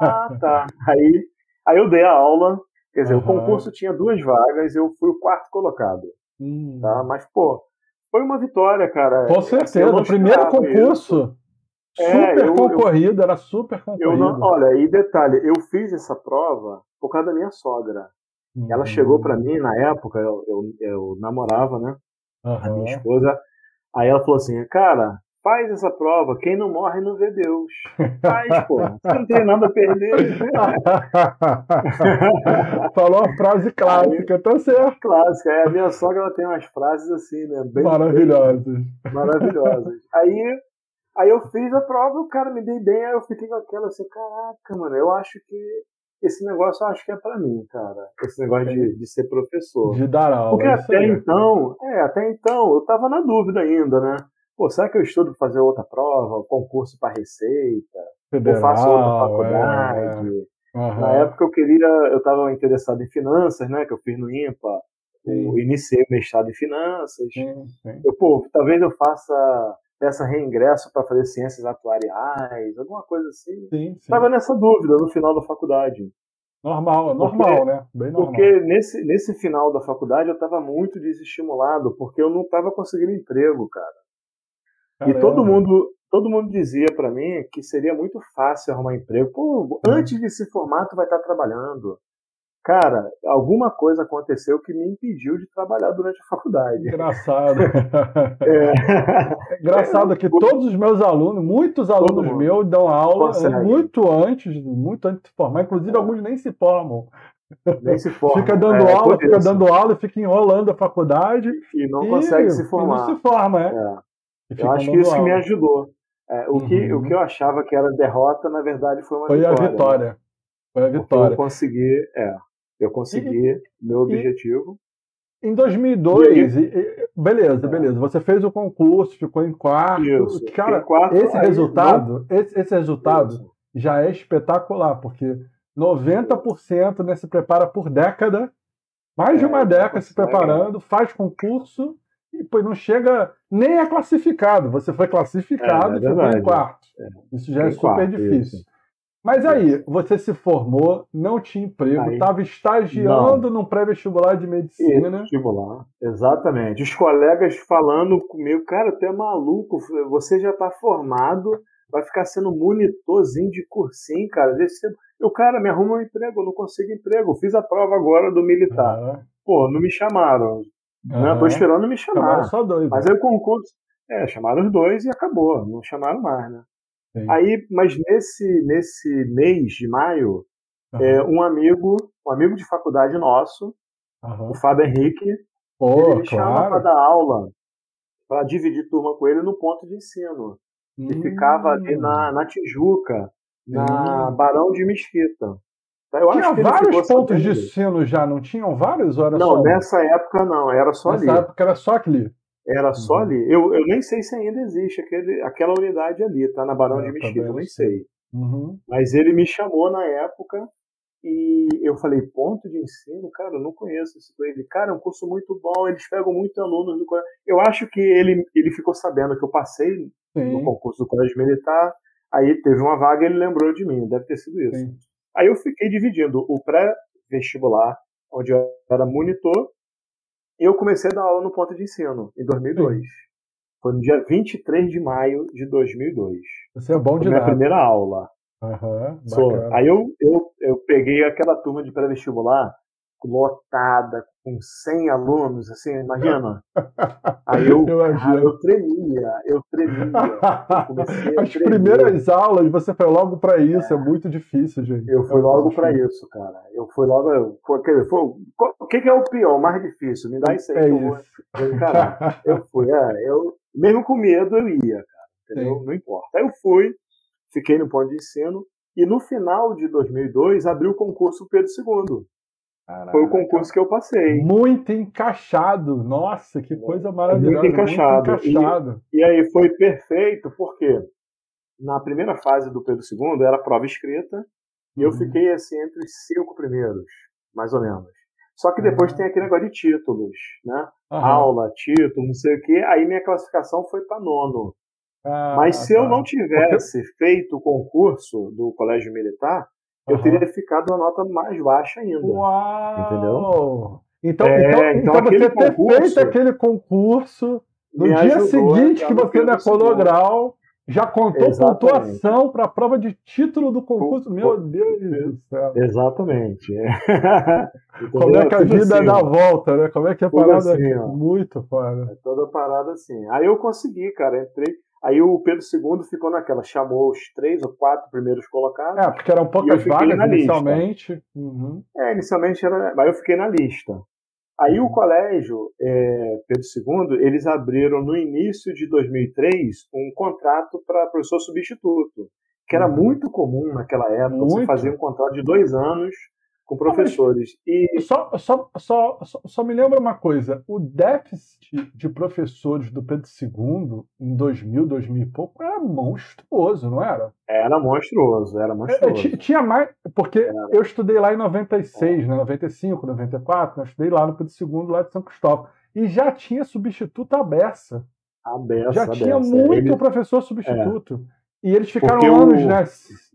ah, tá. (laughs) Aí Aí eu dei a aula, quer dizer, uhum. o concurso tinha duas vagas, eu fui o quarto colocado. Hum. Tá? Mas, pô, foi uma vitória, cara. Com assim, certeza, o primeiro concurso. É, super eu, concorrido, eu, era super concorrido. Não, olha, e detalhe, eu fiz essa prova por causa da minha sogra. Hum. Ela chegou para mim na época, eu, eu, eu namorava, né? Uhum. A minha esposa. Aí ela falou assim, cara, Faz essa prova. Quem não morre não vê Deus. (laughs) Faz, pô. Você não tem nada a perder. (laughs) Falou uma frase clássica, tá certo. Clássica. É, a minha sogra ela tem umas frases assim, né? Bem, maravilhosas. Bem, maravilhosas. Aí, aí eu fiz a prova, o cara me dei bem, aí eu fiquei com aquela assim, caraca, mano, eu acho que esse negócio eu acho que é para mim, cara. Esse negócio de, de ser professor. De dar aula. Porque até então, é, até então, eu tava na dúvida ainda, né? Pô, será que eu estudo para fazer outra prova, concurso para receita, Federal, ou faço outra faculdade? É. Uhum. Na época eu queria, eu estava interessado em finanças, né, que eu fiz no IMPA, eu iniciei o mestrado em finanças. Sim, sim. Eu, pô, talvez eu faça peça reingresso para fazer ciências atuariais, alguma coisa assim. Sim, Tava nessa dúvida no final da faculdade. Normal, normal, porque, né? Bem normal. Porque nesse, nesse final da faculdade eu estava muito desestimulado, porque eu não estava conseguindo emprego, cara. E todo mundo, todo mundo dizia para mim que seria muito fácil arrumar emprego. Pô, antes de se formar, tu vai estar trabalhando. Cara, alguma coisa aconteceu que me impediu de trabalhar durante a faculdade. Engraçado. (laughs) é. Engraçado que todos os meus alunos, muitos alunos meus dão aula Consegue. muito antes, muito antes de se formar, inclusive alguns nem se formam. Nem se forma. Fica dando é, aula, fica dando aula, fica enrolando a faculdade. E não e, consegue se formar. não se forma, é. É. Eu acho que isso que me ajudou. É, o, uhum. que, o que eu achava que era derrota, na verdade, foi uma foi vitória. Foi a vitória. Né? Foi a vitória. eu consegui, é. Eu consegui e, meu objetivo. Em 2002, e, beleza, é. beleza. Você fez o concurso, ficou em quarto. Isso, Cara, quarto, esse, resultado, não... esse, esse resultado, Isso. já é espetacular, porque 90% né, se prepara por década, mais de é, uma década se preparando, faz concurso e depois não chega nem é classificado. Você foi classificado é, é e ficou em quarto. É. Isso já é super quarto, difícil. Isso. Mas aí, você se formou, não tinha emprego, estava estagiando não. num pré-vestibular de medicina. Vestibular, exatamente. Os colegas falando comigo, cara, tu é maluco, você já está formado, vai ficar sendo monitorzinho de cursinho, cara. E o cara me arruma um emprego, eu não consigo emprego. Fiz a prova agora do militar. Uhum. Pô, não me chamaram. Uhum. Tô esperando me chamar. Chamaram só dois. Mas né? aí o concurso. É, chamaram os dois e acabou. Não chamaram mais, né? Sim. Aí, mas nesse, nesse mês de maio, uhum. é, um amigo, um amigo de faculdade nosso, uhum. o Fábio Henrique, oh, ele me chama claro. para dar aula, para dividir turma com ele no ponto de ensino. Hum. E ficava ali na, na Tijuca, na hum. Barão de Mesquita. Então, eu Tinha vários pontos de ensino já, não tinham vários? Ou não, só nessa época não, era só nessa ali. Nessa época era só ali. Era só uhum. ali. Eu, eu nem sei se ainda existe aquele, aquela unidade ali, tá? Na Barão é, de Mesquita, eu nem sei. Uhum. Mas ele me chamou na época e eu falei, ponto de ensino? Cara, eu não conheço esse ele. Cara, é um curso muito bom, eles pegam muito alunos do colégio. Eu acho que ele, ele ficou sabendo que eu passei Sim. no concurso do colégio militar, aí teve uma vaga e ele lembrou de mim, deve ter sido isso. Sim. Aí eu fiquei dividindo o pré-vestibular, onde eu era monitor, eu comecei a dar aula no ponto de ensino, em 2002. Sim. Foi no dia 23 de maio de 2002. Você é bom de Foi minha primeira aula. Uhum, Aí eu, eu, eu peguei aquela turma de pré-vestibular lotada, com 100 alunos, assim, imagina. (laughs) Aí eu, eu, eu tremia, eu tremia. Eu (laughs) As primeiras aulas você foi logo para isso, é. é. muito difícil, gente. Eu fui logo para isso, cara. Eu fui logo. Foi, foi, o que, que, é o pior, o mais difícil? Me dá isso aí. É eu, isso. cara, (laughs) eu fui, é, eu, mesmo com medo, eu ia, cara. Entendeu? Sim. Não importa. Aí eu fui, fiquei no ponto de ensino. E no final de 2002 abriu o concurso Pedro II. Caraca. Foi o concurso que eu passei. Muito encaixado. Nossa, que coisa maravilhosa. Muito encaixado. Muito encaixado. E, e, aí foi perfeito, porque na primeira fase do Pedro II era prova escrita, e eu uhum. fiquei assim entre os cinco primeiros, mais ou menos. Só que depois uhum. tem aquele negócio de títulos, né? Uhum. Aula, título, não sei o quê. Aí minha classificação foi para nono. Ah, Mas se tá. eu não tivesse feito o concurso do Colégio Militar, eu uhum. teria ficado uma nota mais baixa ainda. Uau! Entendeu? Então, é, então, então, então você ter feito aquele concurso no dia seguinte que você na Colograu já contou Exatamente. pontuação para a prova de título do concurso. Meu Deus do céu. Exatamente. É. (laughs) Como é que a vida assim, dá volta, né? Como é que a parada assim, é muito fora. É toda parada assim. Aí eu consegui, cara. Entrei. Aí o Pedro II ficou naquela, chamou os três ou quatro primeiros colocados. É, porque eram poucas vagas inicialmente. Uhum. É, inicialmente era. Mas eu fiquei na lista. Aí o colégio é, Pedro II, eles abriram no início de 2003 um contrato para professor substituto, que era uhum. muito comum naquela época. Muito. Você fazia um contrato de dois anos com professores. E... Só, só, só, só, me lembra uma coisa: o déficit de professores do Pedro II, em 2000, 2000 e pouco, era monstruoso, não era? Era monstruoso, era monstruoso. É, tinha mais. Porque eu estudei lá em 96, é. né, 95, 94, eu estudei lá no Pedro II, lá de São Cristóvão. E já tinha substituto à beça. Já tinha beça. muito professor substituto. É. E eles ficaram anos, né?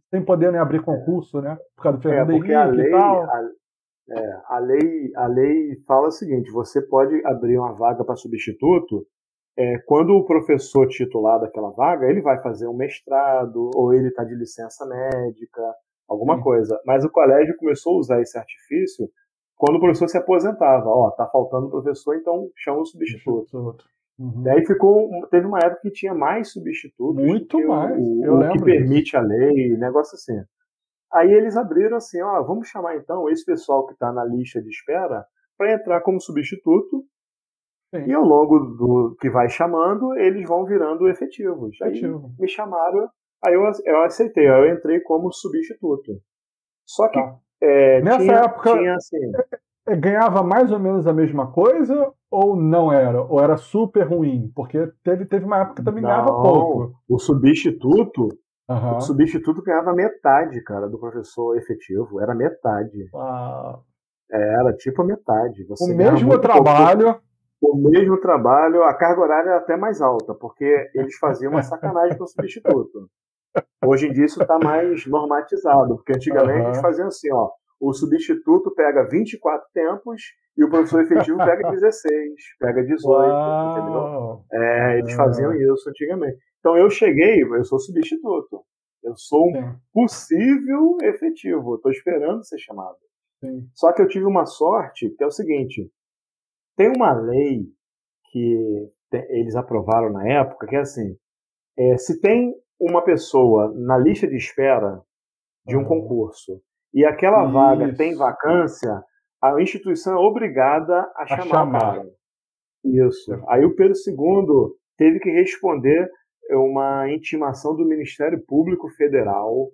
Sem poder nem abrir concurso, né? Por causa do Fernando é, porque a lei, a, é, a, lei, a lei fala o seguinte: você pode abrir uma vaga para substituto é, quando o professor titular daquela vaga, ele vai fazer um mestrado, ou ele está de licença médica, alguma Sim. coisa. Mas o colégio começou a usar esse artifício quando o professor se aposentava. Ó, tá faltando professor, então chama o substituto. Uhum. Daí ficou, teve uma época que tinha mais substitutos. Muito mais. O, Eu o que permite disso. a lei, negócio assim. Aí eles abriram assim, ó, vamos chamar então esse pessoal que está na lista de espera para entrar como substituto. Sim. E ao longo do que vai chamando, eles vão virando efetivos. Efetivo. Aí me chamaram, aí eu, eu aceitei, aí eu entrei como substituto. Só que tá. é, nessa tinha, época tinha, assim, ganhava mais ou menos a mesma coisa ou não era? Ou era super ruim? Porque teve, teve uma época que também não, ganhava pouco. O substituto, Uhum. O substituto ganhava metade, cara, do professor efetivo. Era metade. Ah. Era tipo a metade. Você o mesmo trabalho. Pouco, o mesmo trabalho, a carga horária era até mais alta, porque eles faziam uma sacanagem com o substituto. (laughs) Hoje em dia isso está mais normatizado, porque antigamente uhum. eles faziam assim, ó. O substituto pega 24 tempos e o professor efetivo pega (laughs) 16, pega 18, Uau. entendeu? É, eles faziam isso antigamente. Então eu cheguei, eu sou substituto. Eu sou um Sim. possível efetivo. Estou esperando ser chamado. Sim. Só que eu tive uma sorte, que é o seguinte: tem uma lei que eles aprovaram na época, que é assim: é, se tem uma pessoa na lista de espera de um uhum. concurso e aquela Isso. vaga tem vacância, a instituição é obrigada a, a chamar, chamar. Isso. Aí o Pedro II teve que responder uma intimação do Ministério Público Federal.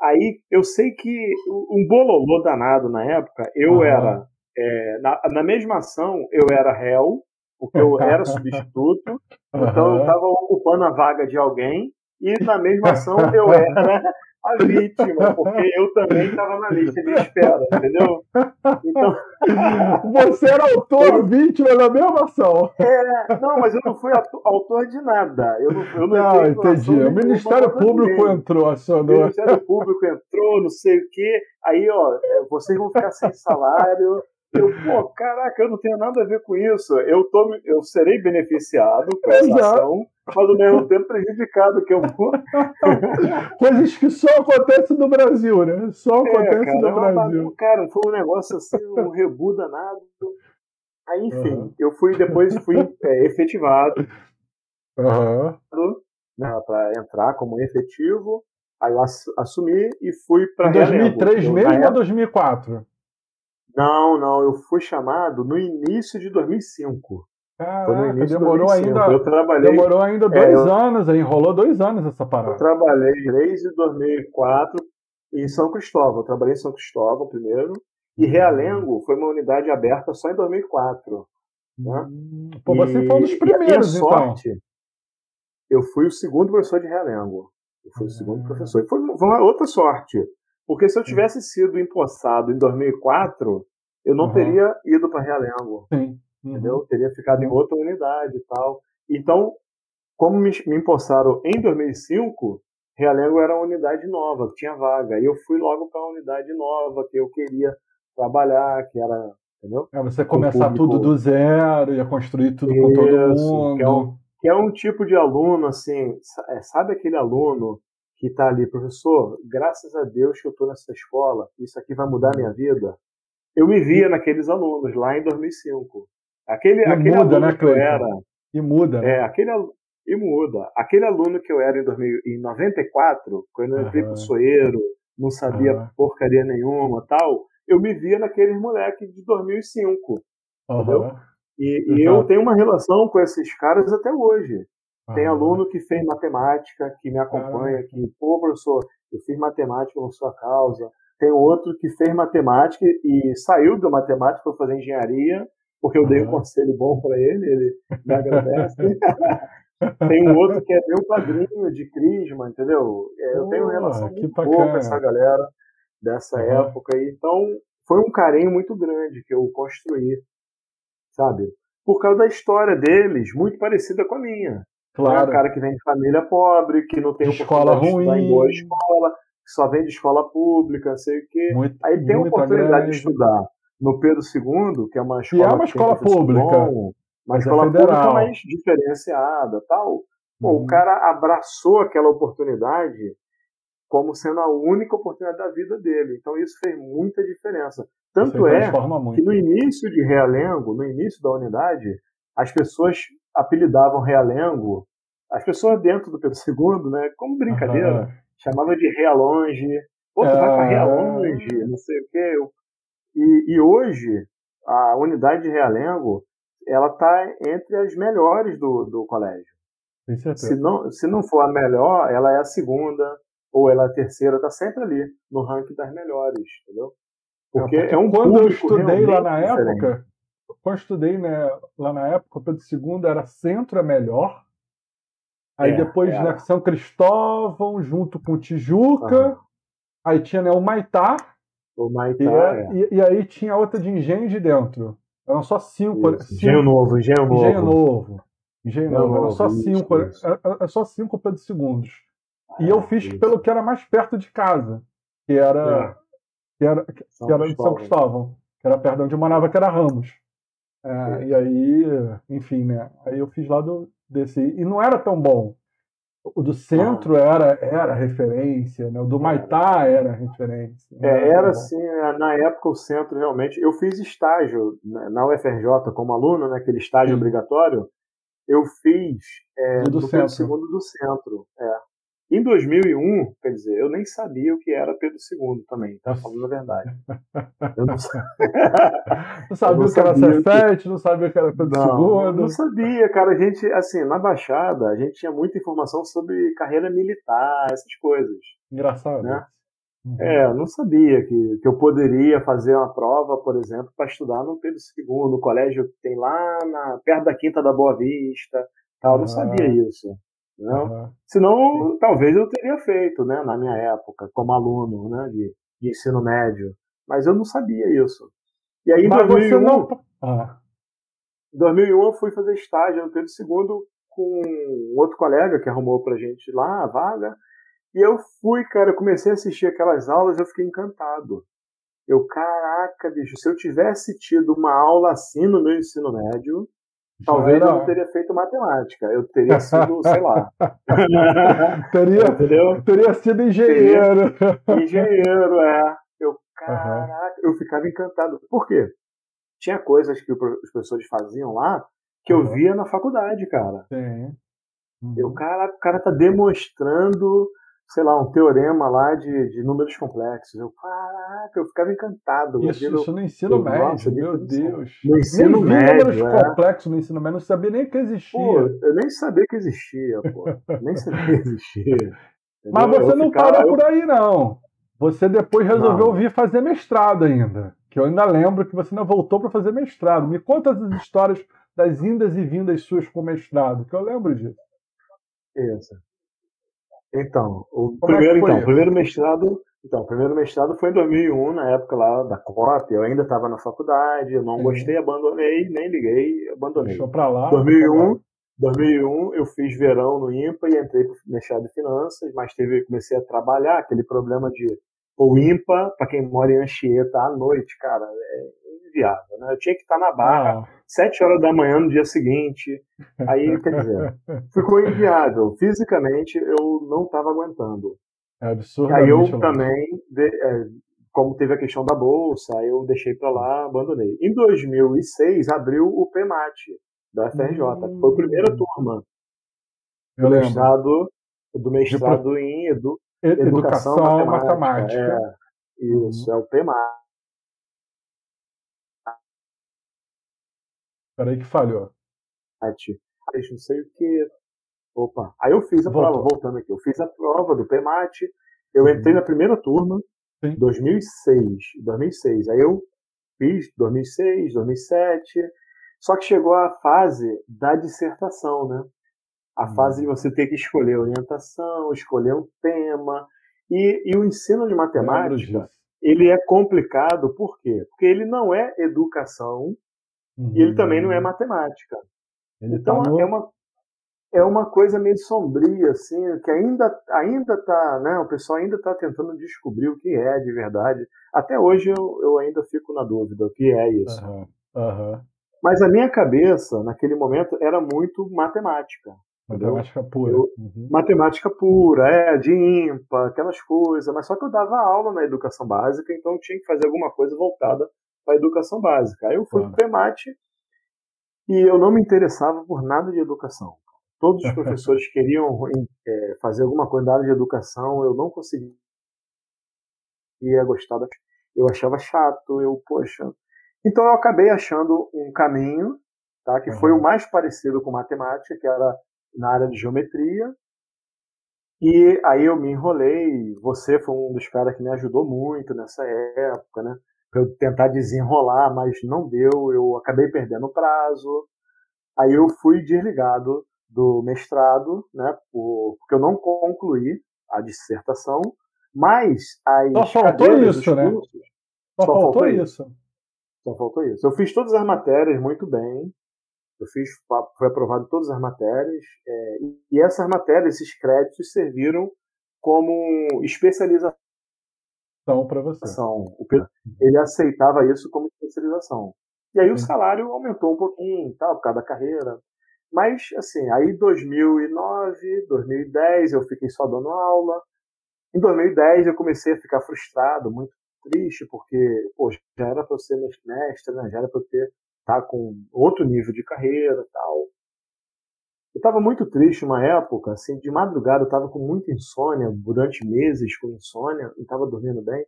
Aí eu sei que um bololô danado na época, eu uhum. era. É, na, na, mesma ação, eu era réu, porque eu era substituto, (laughs) então eu estava ocupando a vaga de alguém, e na mesma ação eu era a vítima, porque eu também estava na lista de espera, entendeu? Então... (laughs) Você era autor, vítima da mesma ação. É, não, mas eu não fui autor de nada. Eu não, eu não, não entendi. O Ministério Público entrou, acionou. O Ministério Público entrou, não sei o quê. Aí, ó, é, vocês vão ficar sem salário, eu, pô, caraca, eu não tenho nada a ver com isso. Eu, tô, eu serei beneficiado com essa Exato. ação, mas ao mesmo tempo prejudicado, que eu (laughs) vou. Coisas que só acontecem no Brasil, né? Só é, acontece é, no Brasil. cara, foi um negócio assim, um rebu danado. Aí, enfim, uhum. eu fui depois fui é, efetivado uhum. né, para entrar como efetivo. Aí eu assumi e fui para. Em 2003 mesmo época... ou 2004? Não, não, eu fui chamado no início de 2005. Caraca, demorou de ainda. Eu trabalhei, demorou ainda dois é, eu, anos, enrolou dois anos essa parada. Eu trabalhei desde 2004 em São Cristóvão. Eu trabalhei em São Cristóvão primeiro. E uhum. Realengo foi uma unidade aberta só em 2004. Né? Hum, pô, você e, foi um dos primeiros, então. sorte, então. Eu fui o segundo professor de Realengo. Eu fui o segundo ah. professor. E foi, foi uma outra sorte. Porque se eu tivesse sido empossado em 2004, eu não uhum. teria ido para Realengo. Sim. Uhum. Entendeu? Teria ficado em outra unidade e tal. Então, como me, me empossaram em 2005, Realengo era uma unidade nova, que tinha vaga. E eu fui logo para uma unidade nova, que eu queria trabalhar, que era. Entendeu? É você começar tudo do zero, ia construir tudo Isso, com todo mundo. Que é, um, que é um tipo de aluno, assim, é, sabe aquele aluno que está ali, professor, graças a Deus que eu estou nessa escola, isso aqui vai mudar a minha vida. Eu me via naqueles alunos lá em 2005. Aquele, e aquele muda, aluno né, que eu era. E muda. Né? É, aquele, e muda. Aquele aluno que eu era em, 2000, em 94, quando eu entrei uhum. pro Soeiro, não sabia uhum. porcaria nenhuma tal, eu me via naqueles moleques de 2005. Uhum. Entendeu? E, e eu tenho uma relação com esses caras até hoje. Tem aluno que fez matemática, que me acompanha, que, pô, professor, eu fiz matemática por sua causa. Tem outro que fez matemática e saiu da matemática para fazer engenharia, porque eu dei um conselho bom para ele, ele me agradece. (laughs) Tem um outro que é meu padrinho de Crisma, entendeu? É, eu tenho uma relação muito boa com essa galera dessa uhum. época. Então, foi um carinho muito grande que eu construí, sabe? Por causa da história deles, muito parecida com a minha. Claro. É um cara que vem de família pobre, que não tem escola ruim. boa escola, que só vem de escola pública, sei o quê. Muito, Aí tem a oportunidade grande. de estudar no Pedro II, que é uma escola. E é uma escola pública. Bom, Mas, mas escola é pública mais diferenciada tal. Pô, uhum. o cara abraçou aquela oportunidade como sendo a única oportunidade da vida dele. Então isso fez muita diferença. Tanto é que no início de Realengo, no início da unidade, as pessoas apelidavam Realengo, as pessoas dentro do Pedro II, né, como brincadeira, uhum. chamava de Realonge, pô, tu é... vai pra Realonge, não sei o quê. E, e hoje, a unidade de Realengo, ela está entre as melhores do, do colégio. Se não, se não for a melhor, ela é a segunda, ou ela é a terceira, está sempre ali, no ranking das melhores, entendeu? Porque, é, porque é um quando eu estudei lá na diferente. época, quando eu estudei né, lá na época, o Pedro II era centro é melhor. Aí é, depois era. né, São Cristóvão, junto com Tijuca. Uhum. Aí tinha né, o Maitá. O Maitá. E, é. e, e, aí tinha outra de engenho de dentro. Eram só cinco. cinco engenho novo, engenho novo. Engenho novo. Engenho novo. Eram só cinco. Isso. Era, só cinco Pedro segundos. E eu ah, fiz isso. pelo que era mais perto de casa, que era, é. que era, que, que era de São Cristóvão, que era perto de onde eu morava, que era Ramos. É, é. E aí, enfim, né? Aí eu fiz lá do, desse. E não era tão bom. O do centro era, era referência, né? o do Maitá era referência. É, era, era assim, né? na época o centro realmente. Eu fiz estágio na UFRJ como aluno, né? aquele estágio Sim. obrigatório. Eu fiz é, do, do centro. segundo do centro. É. Em 2001, quer dizer, eu nem sabia o que era Pedro II também, tá falando a verdade. Eu não, (laughs) não sabia não o que era Cefete, que... não sabia o que era Pedro não, II. Não sabia, cara. A gente, assim, na Baixada, a gente tinha muita informação sobre carreira militar, essas coisas. Engraçado. Né? Uhum. É, eu não sabia que, que eu poderia fazer uma prova, por exemplo, para estudar no Pedro II, no colégio que tem lá na, perto da Quinta da Boa Vista. Tal. Eu não sabia isso. Não? Uhum. Senão, talvez eu teria feito, né, na minha época, como aluno né, de, de ensino médio. Mas eu não sabia isso. E aí, em 2001, não... ah. 2001, eu fui fazer estágio no Pedro II com outro colega que arrumou pra gente lá a vaga. E eu fui, cara, eu comecei a assistir aquelas aulas, eu fiquei encantado. Eu, caraca, bicho, se eu tivesse tido uma aula assim no meu ensino médio, Talvez eu não teria feito matemática, eu teria sido, sei lá. (laughs) teria, Entendeu? teria sido engenheiro. Teria, engenheiro, é. Eu, caraca, uhum. eu ficava encantado. Por quê? Tinha coisas que os professores faziam lá que eu via na faculdade, cara. Sim. Uhum. Eu, caraca, o cara tá demonstrando sei lá, um teorema lá de, de números complexos. Eu, caraca, eu ficava encantado. Isso, isso no ensino eu, médio, nossa, meu Deus. No ensino nem médio. números é. complexos no ensino médio, não sabia nem que existia. Pô, eu nem sabia que existia, pô. nem sabia que existia. (laughs) Mas você eu não ficava, parou por aí, não. Você depois resolveu não. vir fazer mestrado ainda. Que eu ainda lembro que você ainda voltou para fazer mestrado. Me conta as histórias das indas e vindas suas com mestrado, que eu lembro disso. Isso. Então, o Como é primeiro, é então, primeiro mestrado, então, o primeiro mestrado foi em 2001, na época lá da COP, eu ainda estava na faculdade, eu não Sim. gostei, abandonei, nem liguei, abandonei. Deixou para lá. 2001, 2001 eu fiz verão no IMPA e entrei para mestrado de finanças, mas teve, comecei a trabalhar, aquele problema de o IMPA, para quem mora em Anchieta à noite, cara, é, inviável. Né? Eu tinha que estar na barra sete horas da manhã no dia seguinte. Aí, quer dizer, (laughs) ficou inviável. Fisicamente, eu não estava aguentando. É absurdo. Aí eu também, de, é, como teve a questão da bolsa, eu deixei para lá, abandonei. Em 2006, abriu o PMAT da FRJ. Hum. Foi a primeira turma do mestrado, do mestrado em edu, educação, educação matemática. matemática. É, isso, uhum. é o PMAT. Peraí que falhou. Não sei o que. Opa. Aí eu fiz a Voltou. prova, voltando aqui. Eu fiz a prova do PMAT. Eu entrei uhum. na primeira turma, Sim. 2006. 2006. Aí eu fiz 2006, 2007. Só que chegou a fase da dissertação, né? A uhum. fase de você ter que escolher orientação, escolher um tema. E, e o ensino de matemática, ele é complicado, por quê? Porque ele não é educação, Uhum. E ele também não é matemática. Ele então tá no... é uma é uma coisa meio sombria assim, que ainda ainda tá, né, o pessoal ainda está tentando descobrir o que é de verdade. Até hoje eu, eu ainda fico na dúvida o que é isso. Uhum. Uhum. Mas a minha cabeça, naquele momento, era muito matemática. Matemática pura. Eu, uhum. Matemática pura, é, de ímpar, aquelas coisas. Mas só que eu dava aula na educação básica, então tinha que fazer alguma coisa voltada para educação básica. Aí eu fui para o PEMAT e eu não me interessava por nada de educação. Todos os (laughs) professores queriam é, fazer alguma coisa da área de educação, eu não conseguia gostar da... Eu achava chato, eu, poxa. Então eu acabei achando um caminho, tá, que uhum. foi o mais parecido com matemática, que era na área de geometria. E aí eu me enrolei. Você foi um dos caras que me ajudou muito nessa época, né? Pra eu tentar desenrolar, mas não deu. Eu acabei perdendo o prazo. Aí eu fui desligado do mestrado, né? Porque eu não concluí a dissertação. Mas as só faltou isso, né? Cursos, só, só, faltou, faltou isso. isso. Só faltou isso. Eu fiz todas as matérias muito bem. Eu fiz, foi aprovado todas as matérias, é, e essas matérias, esses créditos, serviram como especialização para você. Ele aceitava isso como especialização. E aí Sim. o salário aumentou um pouquinho, tal, por causa da carreira. Mas, assim, aí 2009, 2010, eu fiquei só dando aula. Em 2010 eu comecei a ficar frustrado, muito triste, porque, pô, já era para eu ser mestre, né? Já era para eu ter tá com outro nível de carreira tal. Eu estava muito triste uma época, assim, de madrugada eu estava com muita insônia, durante meses com insônia, não estava dormindo bem.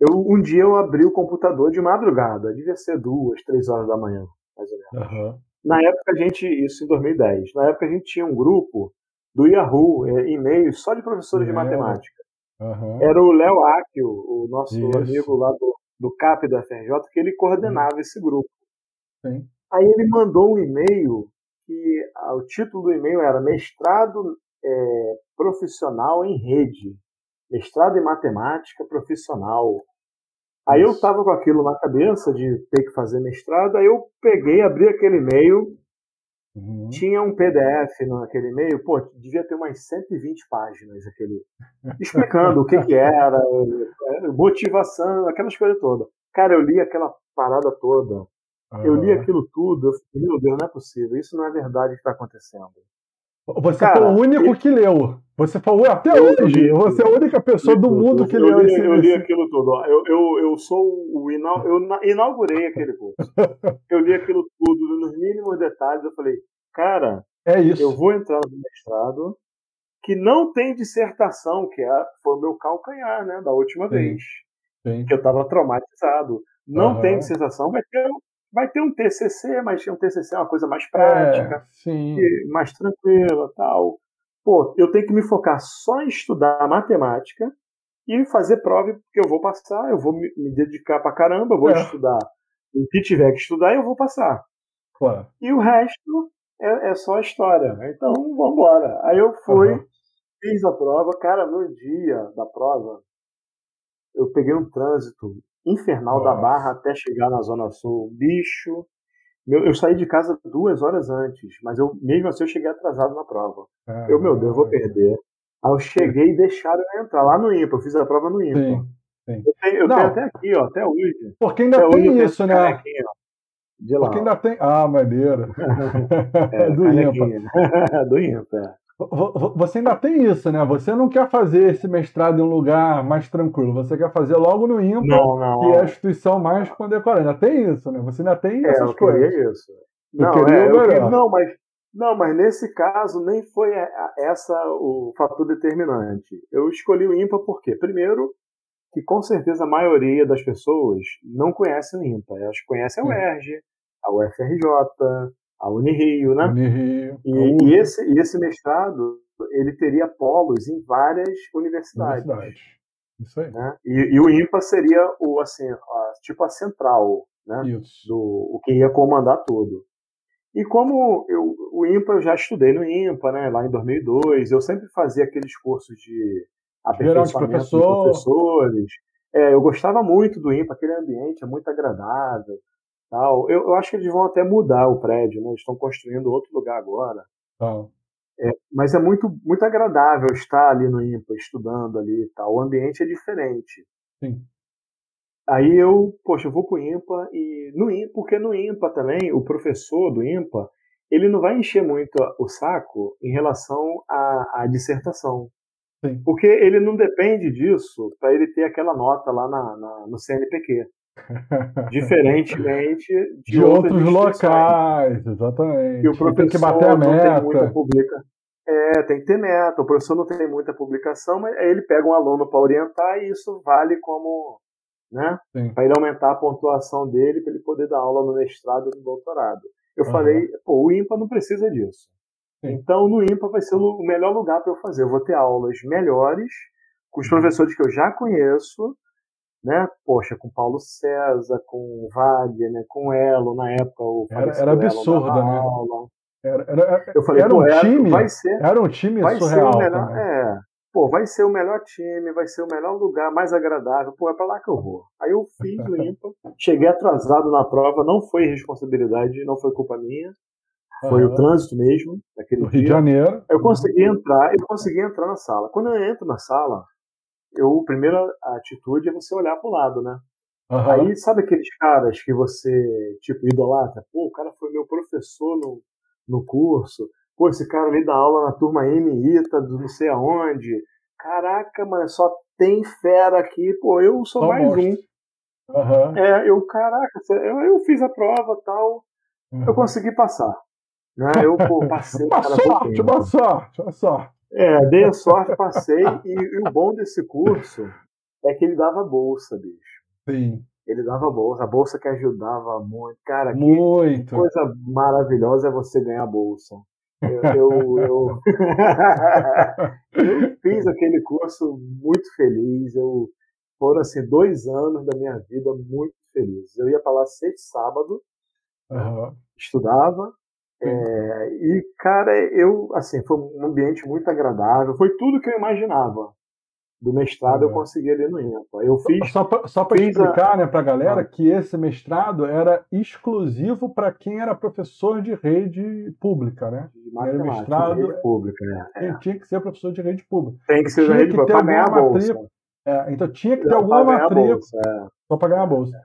Eu, um dia eu abri o computador de madrugada, devia ser duas, três horas da manhã, mais ou menos. Uhum. Na época a gente, isso em 2010, na época a gente tinha um grupo do Yahoo, é, e-mails só de professores de matemática. Uhum. Era o Léo Akio, o nosso isso. amigo lá do, do CAP da FRJ, que ele coordenava uhum. esse grupo. Sim. Aí ele mandou um e-mail que o título do e-mail era Mestrado é, Profissional em Rede. Mestrado em Matemática Profissional. Aí eu tava com aquilo na cabeça de ter que fazer mestrado, aí eu peguei, abri aquele e-mail, uhum. tinha um PDF naquele e-mail, pô, devia ter umas 120 páginas aquele, (laughs) explicando o que que era, é, motivação, aquelas coisas todas. Cara, eu li aquela parada toda. Eu li aquilo tudo, eu falei, meu Deus, não é possível, isso não é verdade que está acontecendo. Você Cara, foi o único que leu. Você falou até eu, hoje. Eu, você é a única pessoa do mundo que eu leu li, esse Eu li aquilo tudo. Eu, eu, eu sou o inau, eu inaugurei aquele curso. eu li aquilo tudo nos mínimos detalhes. Eu falei, cara, é isso. eu vou entrar no mestrado que não tem dissertação, que é, foi o meu calcanhar, né, da última Sim. vez. Sim. Que eu estava traumatizado. Não uhum. tem dissertação, vai ter vai ter um TCC, mas um TCC é uma coisa mais prática, é, mais tranquila, tal. Pô, eu tenho que me focar só em estudar matemática e fazer prova porque eu vou passar, eu vou me, dedicar pra caramba, vou é. estudar. O que tiver que estudar, eu vou passar. Claro. E o resto é, é só história. Então, vamos embora. Aí eu fui, uhum. fiz a prova. Cara, no dia da prova, eu peguei um trânsito infernal Nossa. da Barra até chegar na Zona Sul. Bicho. Meu, eu saí de casa duas horas antes, mas eu mesmo assim eu cheguei atrasado na prova. Ah, eu, meu Deus, eu vou perder. Aí eu cheguei e deixaram eu entrar lá no IMPA. Eu fiz a prova no IMPA. Sim, sim. Eu, tenho, eu tenho, até aqui, ó, até hoje. Porque ainda até tem isso, né? Aqui, de lá. Porque ainda tem. Ah, maneiro. (laughs) é, (laughs) do IMPA. (laughs) do IMPA. Você ainda tem isso, né? Você não quer fazer esse mestrado em um lugar mais tranquilo. Você quer fazer logo no IMPA, não, não. que é a instituição mais condecorada. Ainda tem isso, né? Você ainda tem é, essas eu coisas. isso. Eu não, queria é, eu queria, não, mas não, mas nesse caso nem foi essa o fator determinante. Eu escolhi o IMPA por quê? Primeiro, que com certeza a maioria das pessoas não conhece o IMPA. Elas conhecem a UERJ, a UFRJ, a Unirio, né? Unirio. E, e, esse, e esse mestrado, ele teria polos em várias universidades. Universidade. Isso aí. Né? E, e, o IMPA seria o, assim, a, tipo a central, né? Isso. Do, o que ia comandar tudo. E como eu, o IMPA, eu já estudei no IMPA, né? Lá em 2002, eu sempre fazia aqueles cursos de aperfeiçoamento de, professor. de professores. É, eu gostava muito do IMPA, aquele ambiente é muito agradável. Tal. Eu, eu acho que eles vão até mudar o prédio, né? Eles estão construindo outro lugar agora. Ah. É, mas é muito, muito agradável estar ali no IMPA, estudando ali e tal. O ambiente é diferente. Sim. Aí eu, poxa, eu vou pro IMPA e no IMPA, porque no IMPA também, o professor do IMPA, ele não vai encher muito o saco em relação à, à dissertação. Sim. Porque ele não depende disso para ele ter aquela nota lá na, na no CNPq. Diferentemente (laughs) de, de outros locais, exatamente. E o professor tem que bater a meta. Tem publica... É, tem que ter meta. O professor não tem muita publicação, mas aí ele pega um aluno para orientar e isso vale como, né? Para ele aumentar a pontuação dele para ele poder dar aula no mestrado e no doutorado. Eu uhum. falei, pô, o IMPA não precisa disso. Sim. Então, no IMPA vai ser o melhor lugar para eu fazer. Eu vou ter aulas melhores com os uhum. professores que eu já conheço, né? Poxa, com Paulo César, com Wagner, né? com Elo, na época o Era, era absurda, né? Aula. Era, era, eu falei, era um time, vai ser, era um time vai surreal. Ser melhor, é, pô, vai ser o melhor time, vai ser o melhor lugar, mais agradável, pô, é pra lá que eu vou. Aí eu fiz o IMPA, cheguei atrasado na prova, não foi responsabilidade, não foi culpa minha. Foi uhum. o trânsito mesmo, naquele Rio de Janeiro. Eu consegui entrar, eu consegui entrar na sala. Quando eu entro na sala, eu, a primeira atitude é você olhar pro lado, né? Uhum. Aí, sabe aqueles caras que você, tipo, idolatra? Pô, o cara foi meu professor no, no curso. Pô, esse cara ali dá aula na turma M ITA, do não sei aonde. Caraca, mano, só tem fera aqui. Pô, eu sou mais mostra. um. Uhum. É, eu, caraca, eu, eu fiz a prova tal. Uhum. Eu consegui passar. Né? Eu, pô, passei. (laughs) uma sorte, uma sorte, uma sorte. É, dei a sorte, passei. E, e, o bom desse curso é que ele dava bolsa, bicho. Sim. Ele dava bolsa, a bolsa que ajudava muito. Cara, muito. que coisa maravilhosa é você ganhar bolsa. Eu, eu, eu... (laughs) eu, fiz aquele curso muito feliz. Eu, foram assim, dois anos da minha vida muito felizes. Eu ia para lá sexta sábado, uhum. estudava, é, e, cara, eu, assim, foi um ambiente muito agradável, foi tudo que eu imaginava. Do mestrado eu consegui ali no INPA. Eu fiz. Só, só para explicar, a... né, para a galera, ah. que esse mestrado era exclusivo para quem era professor de rede pública, né? Era mestrado rede pública, né? É. Tinha que ser professor de rede pública. Tem que ser de rede pública para ganhar a bolsa. É, então tinha que ter alguma matrícula. É. Só para ganhar a bolsa.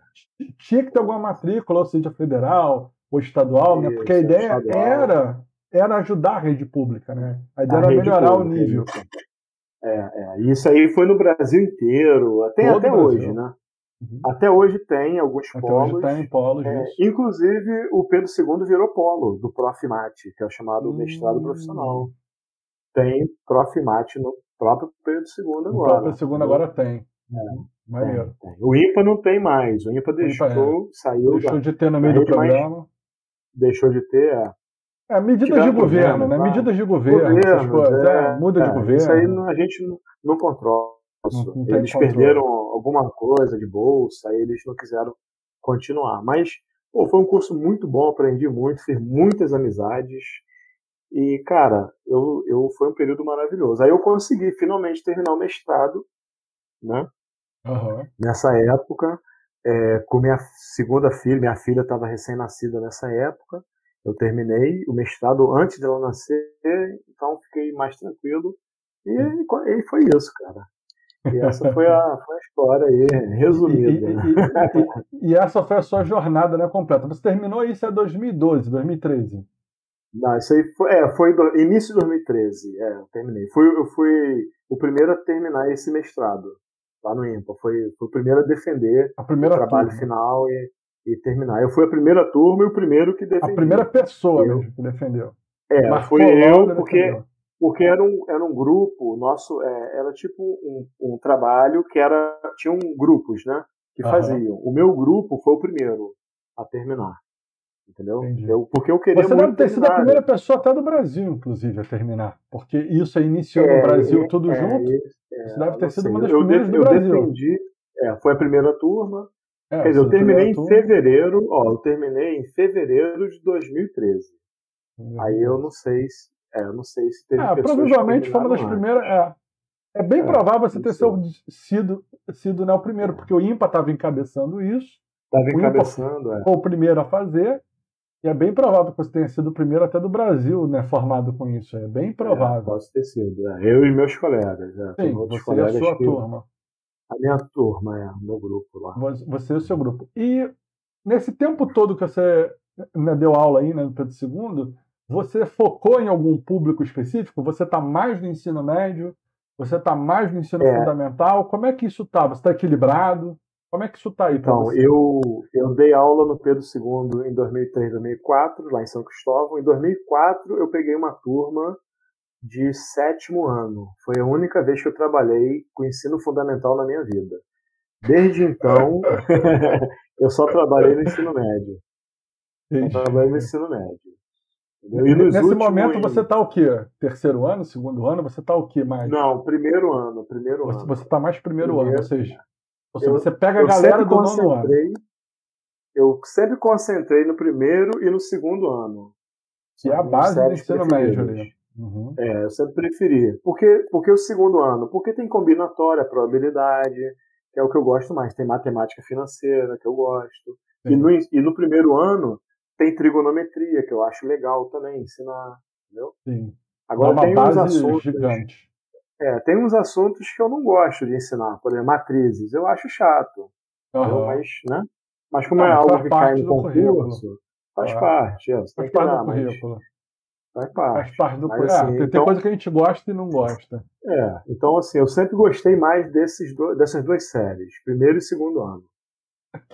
Tinha que ter alguma matrícula, ou seja, federal, ou estadual, né? Porque a ideia estadual. era, era ajudar a rede pública, né? A ideia a era melhorar pública, o nível. É, é, isso aí foi no Brasil inteiro, até, até hoje, né? Uhum. Até hoje tem alguns até polos. Hoje tem polos é, inclusive, o Pedro II virou polo do Profimate, que é o chamado hum. mestrado profissional. Tem Profimate no próprio Pedro II agora. O próprio II agora tem. É. Tem, tem. O IMPA não tem mais. O IMPA deixou, IMPA, é. saiu. Deixou da, de ter no meio do programa deixou de ter. É, é medidas de governo, né? Medidas de governo, essas coisas. É, é, muda de governo. Isso aí a gente não, não controla. Não, não eles controle. perderam alguma coisa de bolsa, aí eles não quiseram continuar. Mas pô, foi um curso muito bom, aprendi muito, fiz muitas amizades. E, cara, eu, eu foi um período maravilhoso. Aí eu consegui finalmente terminar o mestrado, né? Uhum. Nessa época é, com minha segunda filha, minha filha estava recém-nascida nessa época. Eu terminei o mestrado antes dela nascer, então fiquei mais tranquilo. E, e foi isso, cara. E essa (laughs) foi a, foi a história aí, resumida. E, (laughs) e, e, essa foi a sua jornada né, completa. Você terminou isso em 2012, 2013? Não, isso aí foi, é, foi do, início de 2013. É, eu terminei. Fui, eu fui o primeiro a terminar esse mestrado lá no IMPA. Foi, foi o primeiro a defender a primeira o trabalho turma. final e, e, terminar. Eu fui a primeira turma e o primeiro que defendeu. A primeira pessoa eu, mesmo que defendeu. É, Mas foi eu, porque, porque era um, era um grupo, nosso, é, era tipo um, um trabalho que era. Tinham grupos, né? Que faziam. O meu grupo foi o primeiro a terminar. Entendeu? Eu, porque eu queria Você deve ter sido a primeira pessoa até do Brasil, inclusive, a terminar. Porque isso aí iniciou é, no Brasil tudo é, junto. É, Você deve ter sido sei. uma das eu primeiras do eu Brasil. Defendi, é, foi a primeira turma. É, Quer dizer, eu terminei em turma. fevereiro, ó, eu terminei em fevereiro de 2013. Uhum. Aí eu não sei se, é, eu não sei se teve é, provavelmente foi uma das primeiras, é, é bem é, provável você ter sido, sido, sido né, o primeiro, porque o IMPA estava encabeçando isso. Estava encabeçando, é. Foi o primeiro a fazer. E é bem provável que você tenha sido o primeiro até do Brasil, né, formado com isso. É bem provável. É, posso ter sido. É. Eu e meus colegas. É. Sim, você colegas e a sua que, turma. A minha turma, é, o meu grupo lá. Você e o seu grupo. E nesse tempo todo que você né, deu aula aí né, no Pedro II, você focou em algum público específico? Você está mais no ensino médio? Você está mais no ensino é. fundamental? Como é que isso está? Você está equilibrado? Como é que isso está aí Então, você? eu, eu dei aula no Pedro II em 2003, 2004, lá em São Cristóvão. Em 2004, eu peguei uma turma de sétimo ano. Foi a única vez que eu trabalhei com ensino fundamental na minha vida. Desde então, (laughs) eu só trabalhei no ensino médio. Só trabalhei no ensino médio. Nesse últimos... momento você está o quê? Terceiro ano, segundo ano? Você está o quê mais? Não, primeiro ano, primeiro você, ano. Você está mais primeiro, primeiro, ano, ou seja, seja eu, você pega a galera do nono ano. Eu sempre concentrei no primeiro e no segundo ano. Que é a base do ensino médio ali. Uhum. É, eu sempre preferi. Por que, porque o segundo ano? Porque tem combinatória, probabilidade, que é o que eu gosto mais. Tem matemática financeira, que eu gosto. E no, e no primeiro ano tem trigonometria, que eu acho legal também ensinar. Entendeu? Sim. Agora é tem uns assuntos. Gigante. É, tem uns assuntos que eu não gosto de ensinar. Por exemplo, matrizes. Eu acho chato. Uhum. Mas, né? Mas como não, é algo que cai no concurso, faz é. parte. É, faz parte do currículo. Faz parte. Faz parte do Mas, assim, tem, então, coisa que a gente gosta e não gosta. É, então assim, eu sempre gostei mais desses do, dessas duas séries, primeiro e segundo ano.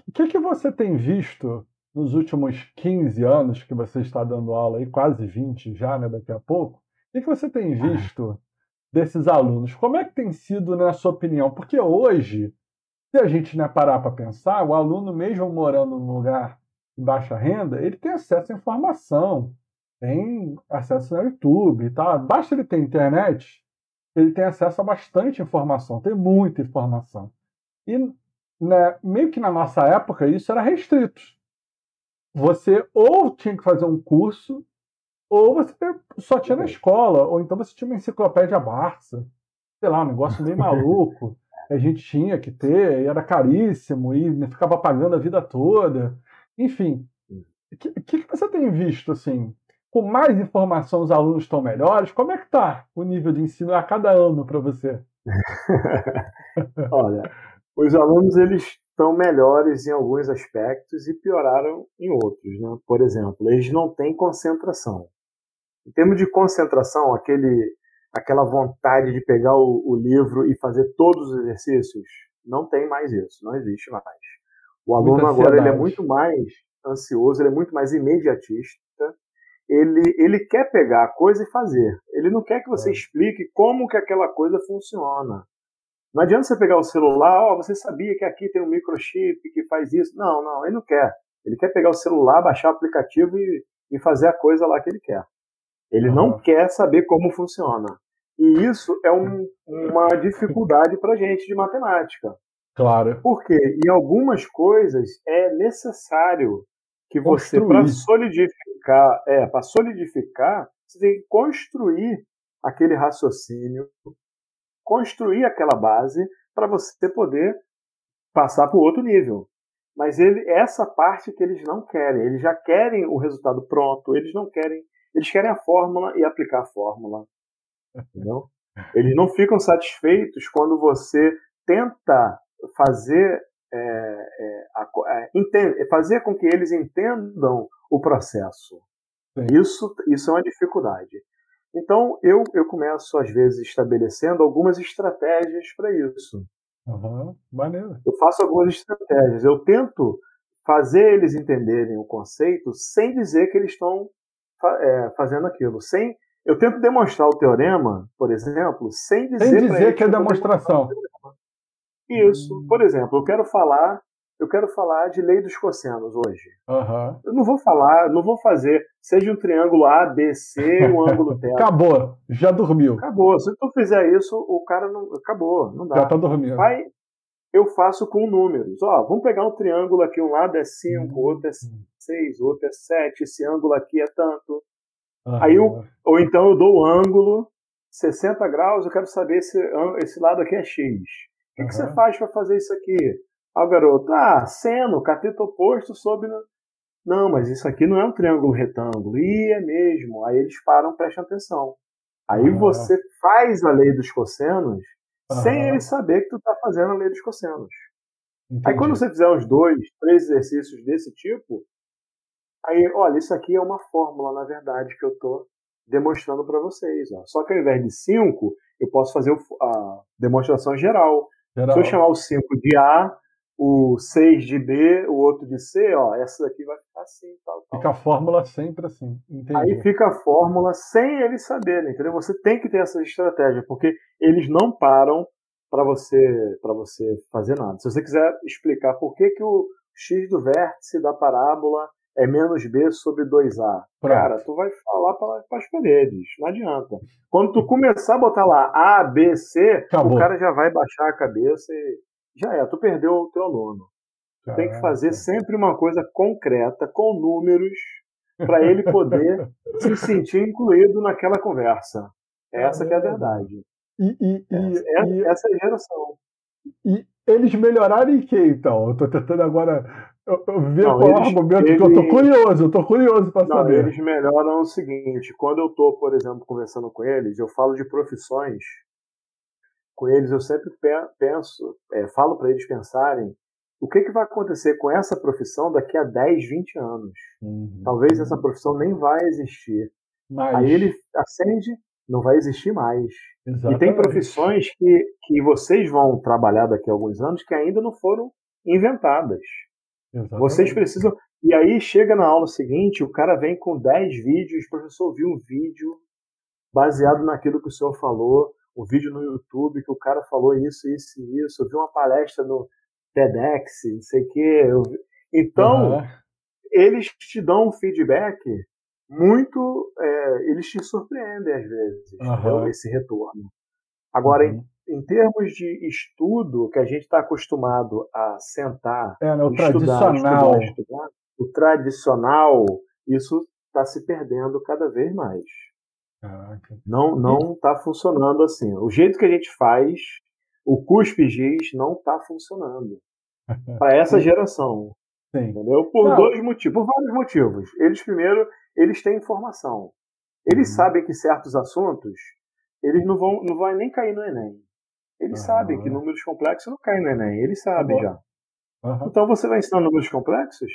O que, que você tem visto nos últimos 15 anos que você está dando aula aí, quase 20 já, né, daqui a pouco? O que, que você tem visto desses alunos? Como é que tem sido, na sua opinião? Porque hoje, se a gente né, parar para pensar, o aluno, mesmo morando num lugar de baixa renda, ele tem acesso à informação tem acesso no YouTube, tá? Basta ele ter internet, ele tem acesso a bastante informação, tem muita informação. E né, meio que na nossa época isso era restrito. Você ou tinha que fazer um curso, ou você só tinha na escola, ou então você tinha uma enciclopédia Barça, sei lá, um negócio meio (laughs) maluco. A gente tinha que ter, e era caríssimo, e ficava pagando a vida toda. Enfim, o que, que, você tem visto assim com mais informação os alunos estão melhores? Como é que está o nível de ensino a cada ano para você? (laughs) Olha, os alunos eles estão melhores em alguns aspectos e pioraram em outros. Né? Por exemplo, eles não têm concentração. Em termos de concentração, aquele, aquela vontade de pegar o, o livro e fazer todos os exercícios, não tem mais isso, não existe mais. O aluno agora ele é muito mais ansioso, ele é muito mais imediatista ele, ele quer pegar a coisa e fazer. Ele não quer que você é. explique como que aquela coisa funciona. Não adianta você pegar o celular, ó, oh, você sabia que aqui tem um microchip que faz isso. Não, não, ele não quer. Ele quer pegar o celular, baixar o aplicativo e, e fazer a coisa lá que ele quer. Ele uhum. não quer saber como funciona. E isso é um, uma dificuldade para gente de matemática. Claro. Porque em algumas coisas é necessário que você, para solidificar, é, para solidificar, você tem que construir aquele raciocínio, construir aquela base para você poder passar para o outro nível. Mas ele, essa parte que eles não querem, eles já querem o resultado pronto, eles não querem, eles querem a fórmula e aplicar a fórmula. Entendeu? Eles não ficam satisfeitos quando você tenta fazer é, é, é, entende, fazer com que eles entendam o processo. Isso, isso é uma dificuldade. Então, eu, eu começo, às vezes, estabelecendo algumas estratégias para isso. Uhum, maneiro. Eu faço algumas estratégias. Eu tento fazer eles entenderem o conceito sem dizer que eles estão é, fazendo aquilo. Sem, eu tento demonstrar o teorema, por exemplo, sem dizer, sem dizer que é demonstração. Isso. Por exemplo, eu quero falar, eu quero falar de lei dos cossenos hoje. Uhum. Eu não vou falar, não vou fazer, seja um triângulo A, B, C, um ângulo (laughs) θ. Acabou, já dormiu. Acabou. Se tu fizer isso, o cara não acabou, não dá. Já tá dormindo. Vai, eu faço com números. Ó, vamos pegar um triângulo aqui, um lado é 5, o outro é 6, o outro é 7, esse ângulo aqui é tanto. Uhum. Aí eu, ou então eu dou o ângulo 60 graus, eu quero saber se esse lado aqui é X. O que, uhum. que você faz para fazer isso aqui? Ah, o garoto, ah, seno, cateto oposto sobre. Não, mas isso aqui não é um triângulo retângulo. E é mesmo. Aí eles param, prestam atenção. Aí uhum. você faz a lei dos cossenos uhum. sem ele saber que tu está fazendo a lei dos cossenos. Entendi. Aí quando você fizer uns dois, três exercícios desse tipo, aí, olha, isso aqui é uma fórmula, na verdade, que eu estou demonstrando para vocês. Ó. Só que ao invés de cinco, eu posso fazer a demonstração geral. geral. Se eu chamar o 5 de A, o 6 de B, o outro de C, ó, essa daqui vai ficar assim, tal, tal. Fica a fórmula sempre assim. Entendi. Aí fica a fórmula sem eles saberem, entendeu? Você tem que ter essa estratégia, porque eles não param para você para você fazer nada. Se você quiser explicar por que, que o x do vértice da parábola é menos b sobre 2a, Pronto. cara, tu vai falar para as paredes, não adianta. Quando tu começar a botar lá A, B, C, Acabou. o cara já vai baixar a cabeça e já é, tu perdeu o teu aluno. Tu tem que fazer sempre uma coisa concreta, com números, para ele poder (laughs) se sentir incluído naquela conversa. Essa que é a verdade. E, e, essa, é, e, essa é a geração. E eles melhoraram em que, então? Eu tô tentando agora ver não, qual eles, argumento eles, que eu tô curioso, eu tô curioso para saber. Eles melhoram o seguinte, quando eu tô, por exemplo, conversando com eles, eu falo de profissões com eles, eu sempre penso, é, falo para eles pensarem o que, que vai acontecer com essa profissão daqui a 10, 20 anos. Uhum. Talvez essa profissão nem vai existir. Mas... Aí ele acende, não vai existir mais. Exatamente. E tem profissões que, que vocês vão trabalhar daqui a alguns anos que ainda não foram inventadas. Exatamente. Vocês precisam. E aí chega na aula seguinte, o cara vem com 10 vídeos, o professor viu um vídeo baseado naquilo que o senhor falou, um vídeo no YouTube que o cara falou isso, isso e isso, eu vi uma palestra no TEDx, não sei o quê. Eu... Então, uhum. eles te dão um feedback muito. É, eles te surpreendem às vezes, uhum. esse retorno. Agora, uhum. Em, termos de estudo, que a gente está acostumado a sentar, é, né, o estudar, tradicional. Estudar, estudar, o tradicional, isso está se perdendo cada vez mais. Caraca. Não não está funcionando assim. O jeito que a gente faz, o cuspe giz não está funcionando (laughs) para essa geração. Sim. Entendeu? Por não. dois motivos, por vários motivos. Eles primeiro, eles têm informação. Eles uhum. sabem que certos assuntos eles não vão não vai nem cair no ENEM. Eles uhum. sabem que números complexos não caem no ENEM, eles sabem uhum. já. Então você vai ensinar números complexos?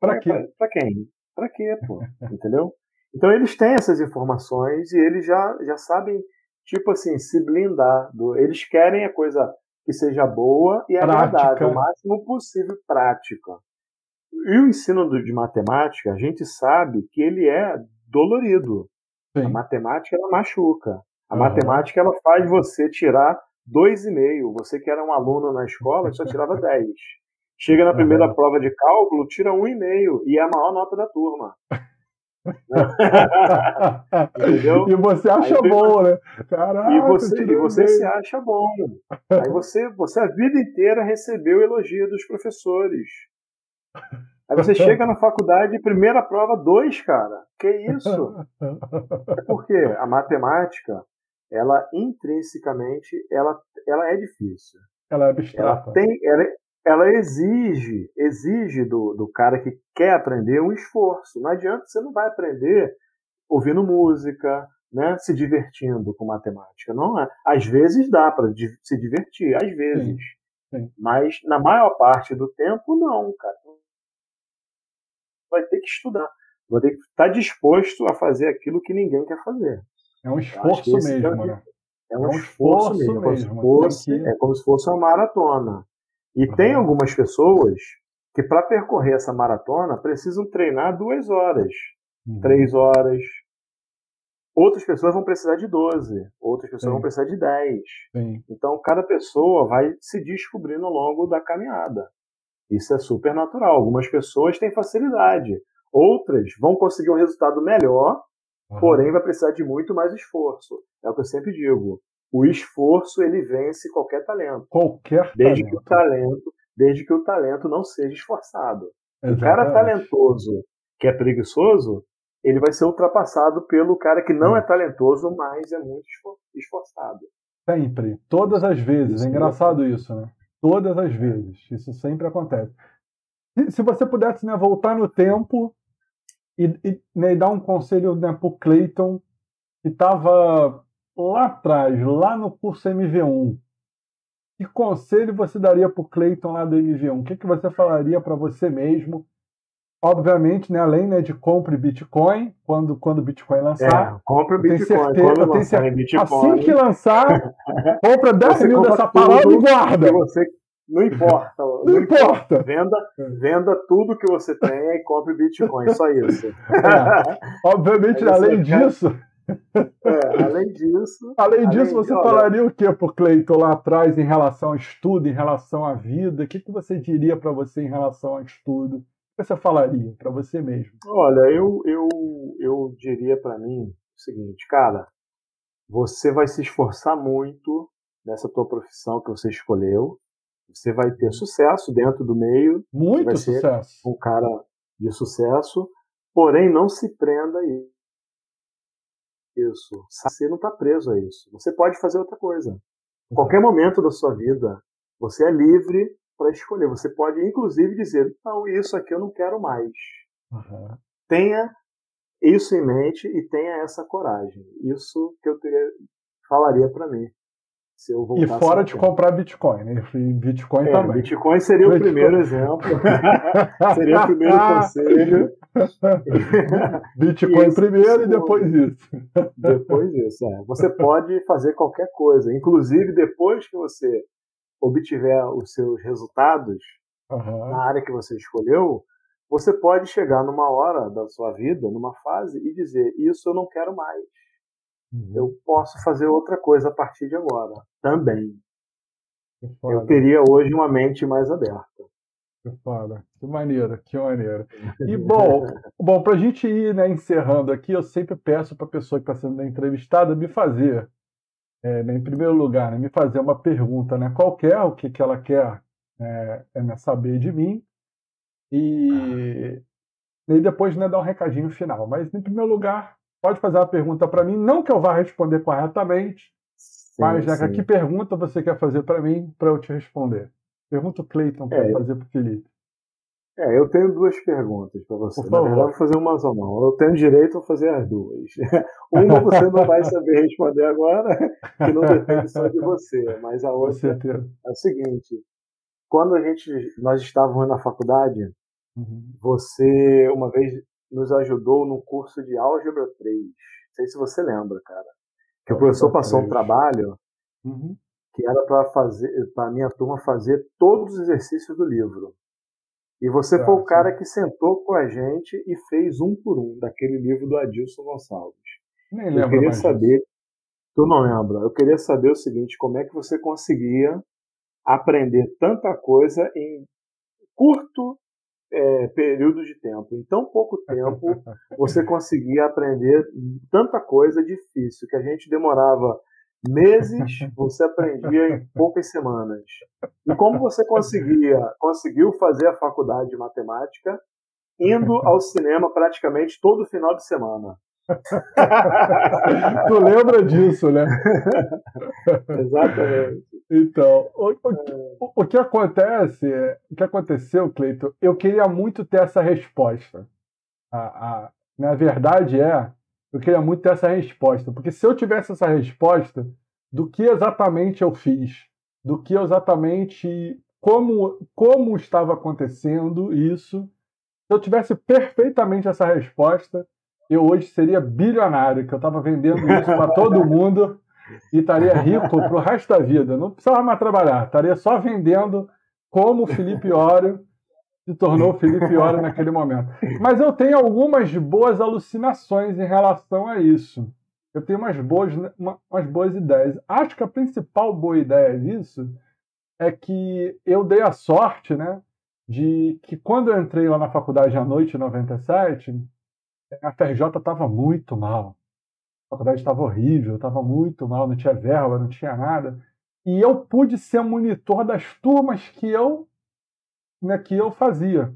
Para quê? Para quem? Para quê, (laughs) pô? Entendeu? Então eles têm essas informações e eles já, já sabem, tipo assim, se blindar. Do, eles querem a coisa que seja boa e agradável, o máximo possível prática. E o ensino de matemática, a gente sabe que ele é dolorido. Sim. A matemática, ela machuca. A uhum. matemática, ela faz você tirar dois e meio. Você que era um aluno na escola, só tirava dez. Chega na primeira uhum. prova de cálculo, tira um e meio e é a maior nota da turma. (laughs) Entendeu? E você acha aí, bom, né? Caraca, e você, e você se acha bom. Aí você, você a vida inteira recebeu elogio dos professores. Aí você chega na faculdade, primeira prova, dois, cara. Que isso? É porque a matemática, ela intrinsecamente, ela, ela é difícil. Ela é abstrata. Ela, tem, ela, ela exige, exige do, do cara que quer aprender um esforço. Não adianta, você não vai aprender ouvindo música, né, se divertindo com matemática. Não é. Às vezes dá para se divertir, às vezes. Sim, sim. Mas na maior parte do tempo, não, cara. Vai ter que estudar. Vai ter que estar disposto a fazer aquilo que ninguém quer fazer. É um esforço mesmo, é, né? É um, é um esforço, esforço, mesmo. mesmo. É, que... é como se fosse uma maratona. E uhum. tem algumas pessoas que, para percorrer essa maratona, precisam treinar duas horas, uhum. três horas. Outras pessoas vão precisar de 12, outras pessoas Sim. vão precisar de 10. Sim. Então, cada pessoa vai se descobrindo ao longo da caminhada. Isso é super natural. Algumas pessoas têm facilidade, outras vão conseguir um resultado melhor, uhum. porém vai precisar de muito mais esforço. É o que eu sempre digo o esforço ele vence qualquer talento. Qualquer desde talento. que o talento, desde que o talento não seja esforçado. Exatamente. O cara talentoso que é preguiçoso, ele vai ser ultrapassado pelo cara que não é talentoso, mas é muito esforçado. Sempre, todas as vezes. Isso é engraçado isso, né? Todas as vezes. Isso sempre acontece. Se você pudesse né, voltar no tempo e, e né, dar um conselho né, para o Clayton, que estava lá atrás, lá no curso MV1, que conselho você daria para o Cleiton lá do MV1? O que, que você falaria para você mesmo? Obviamente, né, além né, de compre Bitcoin, quando, quando o Bitcoin lançar. É, compre Bitcoin. Certeza, quando tenho certeza, Bitcoin. Assim que lançar, compra (laughs) 10 mil dessa palavra e guarda. Você, não importa. Não, não importa. importa. Venda, venda tudo que você tem e compre Bitcoin, só isso. É. Obviamente, além disso. É, além disso. Além disso, você olha, falaria o que pro Cleiton lá atrás em relação ao estudo, em relação à vida? O que, que você diria para você em relação ao estudo? O que você falaria para você mesmo? Olha, eu, eu, eu diria para mim o seguinte, cara, você vai se esforçar muito nessa tua profissão que você escolheu. Você vai ter sucesso dentro do meio. Muito vai sucesso. Ser um cara de sucesso. Porém, não se prenda a isso. Você não está preso a isso. Você pode fazer outra coisa. Em qualquer momento da sua vida, você é livre para escolher. Você pode, inclusive, dizer: não, isso aqui eu não quero mais. Uhum. Tenha isso em mente e tenha essa coragem. Isso que eu teria, falaria para mim se eu E fora de comprar Bitcoin, né? Bitcoin é, também. Bitcoin seria Bitcoin. o primeiro exemplo. (laughs) seria o primeiro conselho. (laughs) Bitcoin isso, primeiro e depois isso. Depois isso, é. Você pode fazer qualquer coisa. Inclusive, depois que você obtiver os seus resultados uhum. na área que você escolheu, você pode chegar numa hora da sua vida, numa fase, e dizer: Isso eu não quero mais. Uhum. Eu posso fazer outra coisa a partir de agora também. Eu teria hoje uma mente mais aberta. Que foda. Que maneiro, que maneiro. E (laughs) bom, bom para a gente ir né, encerrando aqui, eu sempre peço para a pessoa que está sendo entrevistada me fazer, é, né, em primeiro lugar, né, me fazer uma pergunta né, qualquer, o que, que ela quer é, é saber de mim, e, e depois né, dar um recadinho final. Mas, em primeiro lugar, pode fazer uma pergunta para mim, não que eu vá responder corretamente, sim, mas já que pergunta você quer fazer para mim para eu te responder? Pergunta o Cleiton quer é, fazer para o Felipe. É, eu tenho duas perguntas para você. Na verdade, vou fazer uma só não. Eu tenho direito a fazer as duas. (laughs) uma você não vai saber responder agora, que não depende só de você. Mas a outra é o seguinte: quando a gente, nós estávamos na faculdade, uhum. você uma vez nos ajudou no curso de Álgebra 3. Não sei se você lembra, cara. Que o professor passou um trabalho uhum. que era para fazer, para minha turma fazer todos os exercícios do livro. E você é, foi o cara sim. que sentou com a gente e fez um por um daquele livro do Adilson Gonçalves. Nem lembro Eu queria saber, disso. tu não lembra? Eu queria saber o seguinte, como é que você conseguia aprender tanta coisa em curto é, período de tempo. Em tão pouco (laughs) tempo, você conseguia aprender tanta coisa difícil que a gente demorava meses, você aprendia em poucas semanas. E como você conseguia, conseguiu fazer a faculdade de matemática indo ao cinema praticamente todo final de semana? (laughs) tu lembra disso, né? Exatamente. Então, o, o, o, que acontece, o que aconteceu, Cleiton, eu queria muito ter essa resposta. A, a, na verdade é, eu queria muito ter essa resposta, porque se eu tivesse essa resposta do que exatamente eu fiz, do que exatamente como como estava acontecendo isso, se eu tivesse perfeitamente essa resposta, eu hoje seria bilionário, que eu estava vendendo isso para todo mundo e estaria rico para o resto da vida. Não precisava mais trabalhar, estaria só vendendo como o Felipe Ório se tornou Felipe Ório naquele momento. Mas eu tenho algumas boas alucinações em relação a isso. Eu tenho umas boas, umas boas ideias. Acho que a principal boa ideia disso é que eu dei a sorte, né, de que quando eu entrei lá na faculdade à noite, em 97, a FRJ estava muito mal. A faculdade estava horrível, estava muito mal, não tinha verba, não tinha nada. E eu pude ser monitor das turmas que eu, né, que eu fazia.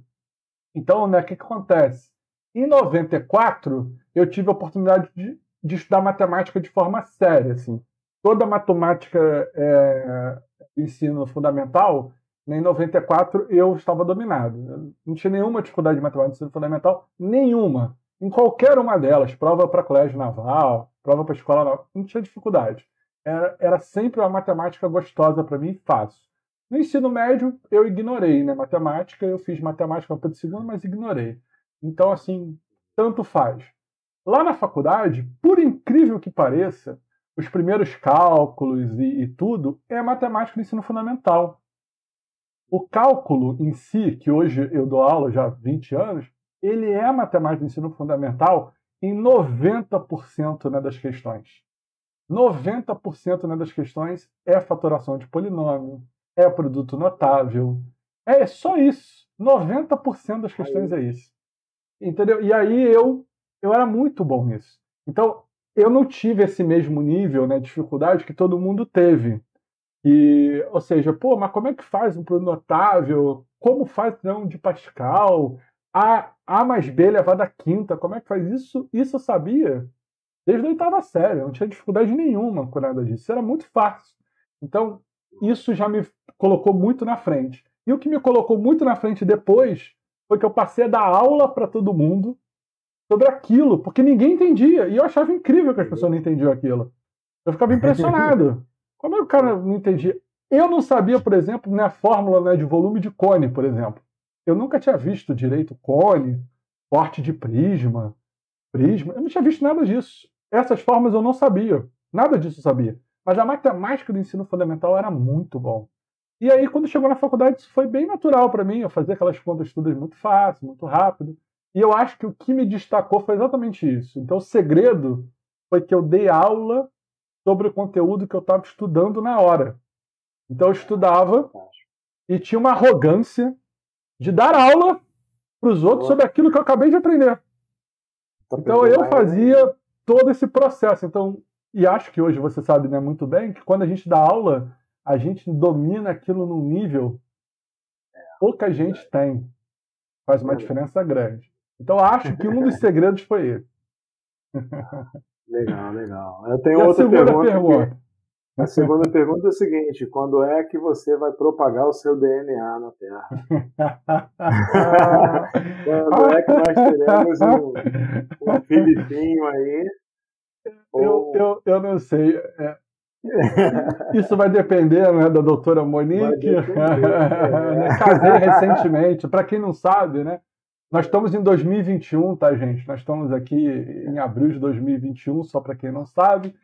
Então, né, o que, que acontece? Em 94, eu tive a oportunidade de, de estudar matemática de forma séria. Assim. Toda a matemática é, ensino fundamental, né, em 94 eu estava dominado. Eu não tinha nenhuma dificuldade de matemática de ensino fundamental, nenhuma em qualquer uma delas, prova para colégio naval, prova para escola não, não tinha dificuldade. Era, era sempre uma matemática gostosa para mim, fácil. No ensino médio, eu ignorei, né? Matemática, eu fiz matemática para o segundo, mas ignorei. Então, assim, tanto faz. Lá na faculdade, por incrível que pareça, os primeiros cálculos e, e tudo é matemática do ensino fundamental. O cálculo em si, que hoje eu dou aula já há 20 anos, ele é matemática do ensino fundamental em 90% né, das questões. 90% né, das questões é fatoração de polinômio, é produto notável. É só isso. 90% das questões é isso. Entendeu? E aí eu eu era muito bom nisso. Então, eu não tive esse mesmo nível, né, de dificuldade que todo mundo teve. E, ou seja, pô, mas como é que faz um produto notável? Como faz não de Pascal? A, a mais B elevado a quinta, como é que faz isso? Isso eu sabia desde a oitava série, eu não tinha dificuldade nenhuma com nada disso, era muito fácil. Então, isso já me colocou muito na frente. E o que me colocou muito na frente depois foi que eu passei a dar aula para todo mundo sobre aquilo, porque ninguém entendia. E eu achava incrível que as pessoas não entendiam aquilo. Eu ficava impressionado. Como é que o cara não entendia? Eu não sabia, por exemplo, né, a fórmula né, de volume de cone, por exemplo. Eu nunca tinha visto direito cone, porte de prisma, prisma. Eu não tinha visto nada disso. Essas formas eu não sabia. Nada disso eu sabia. Mas a matemática do ensino fundamental era muito bom. E aí, quando chegou na faculdade, isso foi bem natural para mim. Eu fazia aquelas contas todas muito fácil, muito rápido. E eu acho que o que me destacou foi exatamente isso. Então, o segredo foi que eu dei aula sobre o conteúdo que eu estava estudando na hora. Então, eu estudava e tinha uma arrogância de dar aula para os outros sobre aquilo que eu acabei de aprender. Tá então, eu fazia todo esse processo. Então, e acho que hoje você sabe né, muito bem que quando a gente dá aula, a gente domina aquilo num nível pouca gente tem. Faz uma diferença grande. Então, acho que um dos (laughs) segredos foi esse. Legal, legal. Eu tenho e outra pergunta. pergunta. A segunda pergunta é a seguinte: quando é que você vai propagar o seu DNA na Terra? (laughs) quando é que nós teremos um, um filipinho aí? Eu, eu, eu não sei. É, isso vai depender né, da doutora Monique. É. (laughs) Casei recentemente. Para quem não sabe, né? Nós estamos em 2021, tá, gente? Nós estamos aqui em abril de 2021, só para quem não sabe.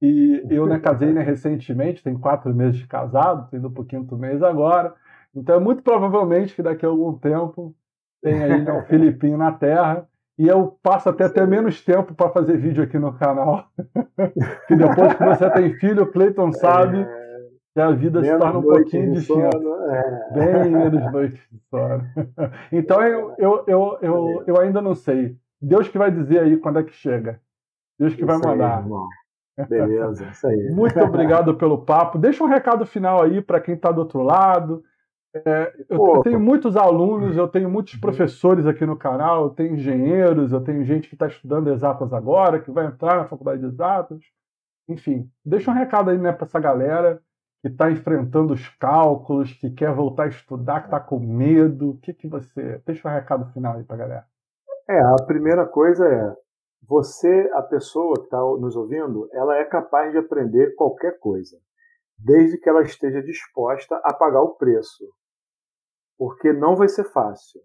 E eu né, casei né, recentemente, tem quatro meses de casado, tendo um pouquinho do mês agora. Então é muito provavelmente que daqui a algum tempo tem aí né, um Filipinho na Terra. E eu passo até ter menos tempo para fazer vídeo aqui no canal. (laughs) que depois que você tem filho, o Cleiton sabe que a vida menos se torna um pouquinho distinta. É... Bem menos noite de sono. (laughs) então eu, eu, eu, eu, eu ainda não sei. Deus que vai dizer aí quando é que chega. Deus que isso vai mandar. Aí, Beleza, isso aí. Muito obrigado pelo papo. Deixa um recado final aí para quem está do outro lado. É, eu, eu, tenho muitos alunos, eu tenho muitos uhum. professores aqui no canal, eu tenho engenheiros, eu tenho gente que está estudando exatas agora, que vai entrar na faculdade de exatas. Enfim, deixa um recado aí né, para essa galera que está enfrentando os cálculos, que quer voltar a estudar, que está com medo. O que, que você. Deixa um recado final aí para a galera. É, a primeira coisa é: você, a pessoa que está nos ouvindo, ela é capaz de aprender qualquer coisa, desde que ela esteja disposta a pagar o preço porque não vai ser fácil.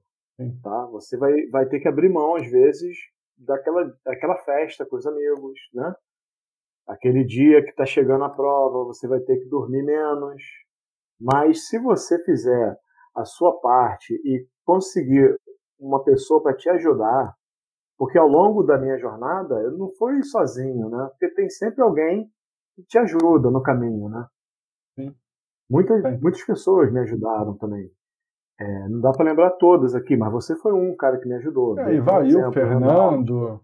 Tá? Você vai, vai ter que abrir mão, às vezes, daquela, daquela festa com os amigos, né? Aquele dia que está chegando a prova, você vai ter que dormir menos. Mas se você fizer a sua parte e conseguir uma pessoa para te ajudar, porque ao longo da minha jornada eu não fui sozinho, né? Porque tem sempre alguém que te ajuda no caminho, né? Sim. Muitas, muitas pessoas me ajudaram também. É, não dá para lembrar todas aqui, mas você foi um cara que me ajudou. É, Ivail, Fernando,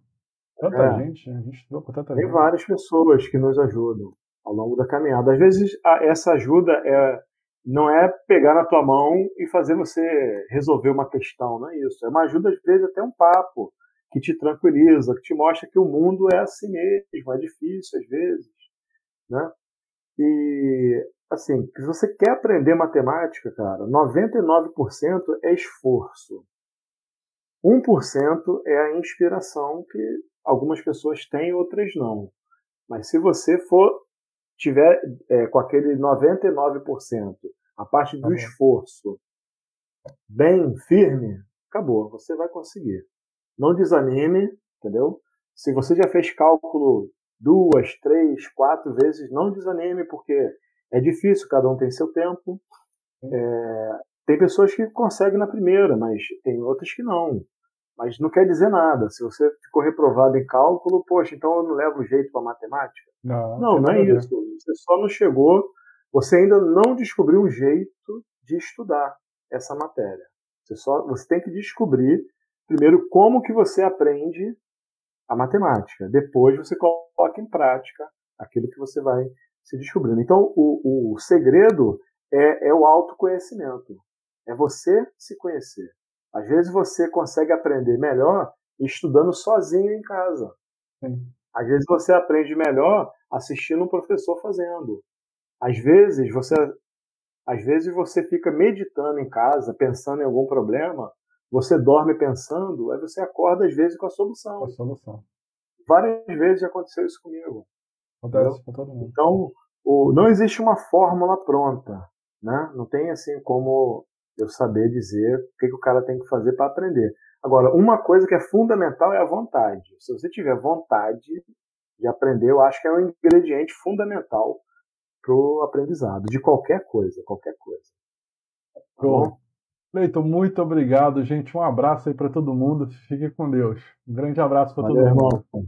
tanta é, gente, a gente estudou com tanta Tem gente. várias pessoas que nos ajudam ao longo da caminhada. Às vezes a, essa ajuda é, não é pegar na tua mão e fazer você resolver uma questão, não é isso. É uma ajuda, às vezes, até um papo que te tranquiliza, que te mostra que o mundo é assim mesmo, é difícil às vezes, né? E assim, se você quer aprender matemática, cara, 99% é esforço. 1% é a inspiração que algumas pessoas têm, outras não. Mas se você for tiver é, com aquele 99%, a parte do tá esforço bem firme, acabou, você vai conseguir. Não desanime, entendeu? Se você já fez cálculo duas, três, quatro vezes, não desanime, porque é difícil, cada um tem seu tempo. É, tem pessoas que conseguem na primeira, mas tem outras que não. Mas não quer dizer nada. Se você ficou reprovado em cálculo, poxa, então eu não levo jeito para matemática? Não, não, não é isso. Você só não chegou, você ainda não descobriu o jeito de estudar essa matéria. Você só, você tem que descobrir primeiro como que você aprende a matemática. Depois você coloca em prática aquilo que você vai se descobrindo. Então, o, o segredo é, é o autoconhecimento. É você se conhecer. Às vezes você consegue aprender melhor estudando sozinho em casa. Sim. Às vezes você aprende melhor assistindo um professor fazendo. Às vezes você às vezes você fica meditando em casa, pensando em algum problema, você dorme pensando, aí você acorda às vezes com a solução. A solução. Várias vezes já aconteceu isso comigo. Acontece com todo mundo. Então, o, não existe uma fórmula pronta, né? Não tem assim como eu saber dizer o que, que o cara tem que fazer para aprender. Agora, uma coisa que é fundamental é a vontade. Se você tiver vontade de aprender, eu acho que é um ingrediente fundamental para o aprendizado, de qualquer coisa, qualquer coisa. Tá bom? Leito, muito obrigado, gente. Um abraço aí para todo mundo. Fique com Deus. Um grande abraço para todo mundo. Irmão.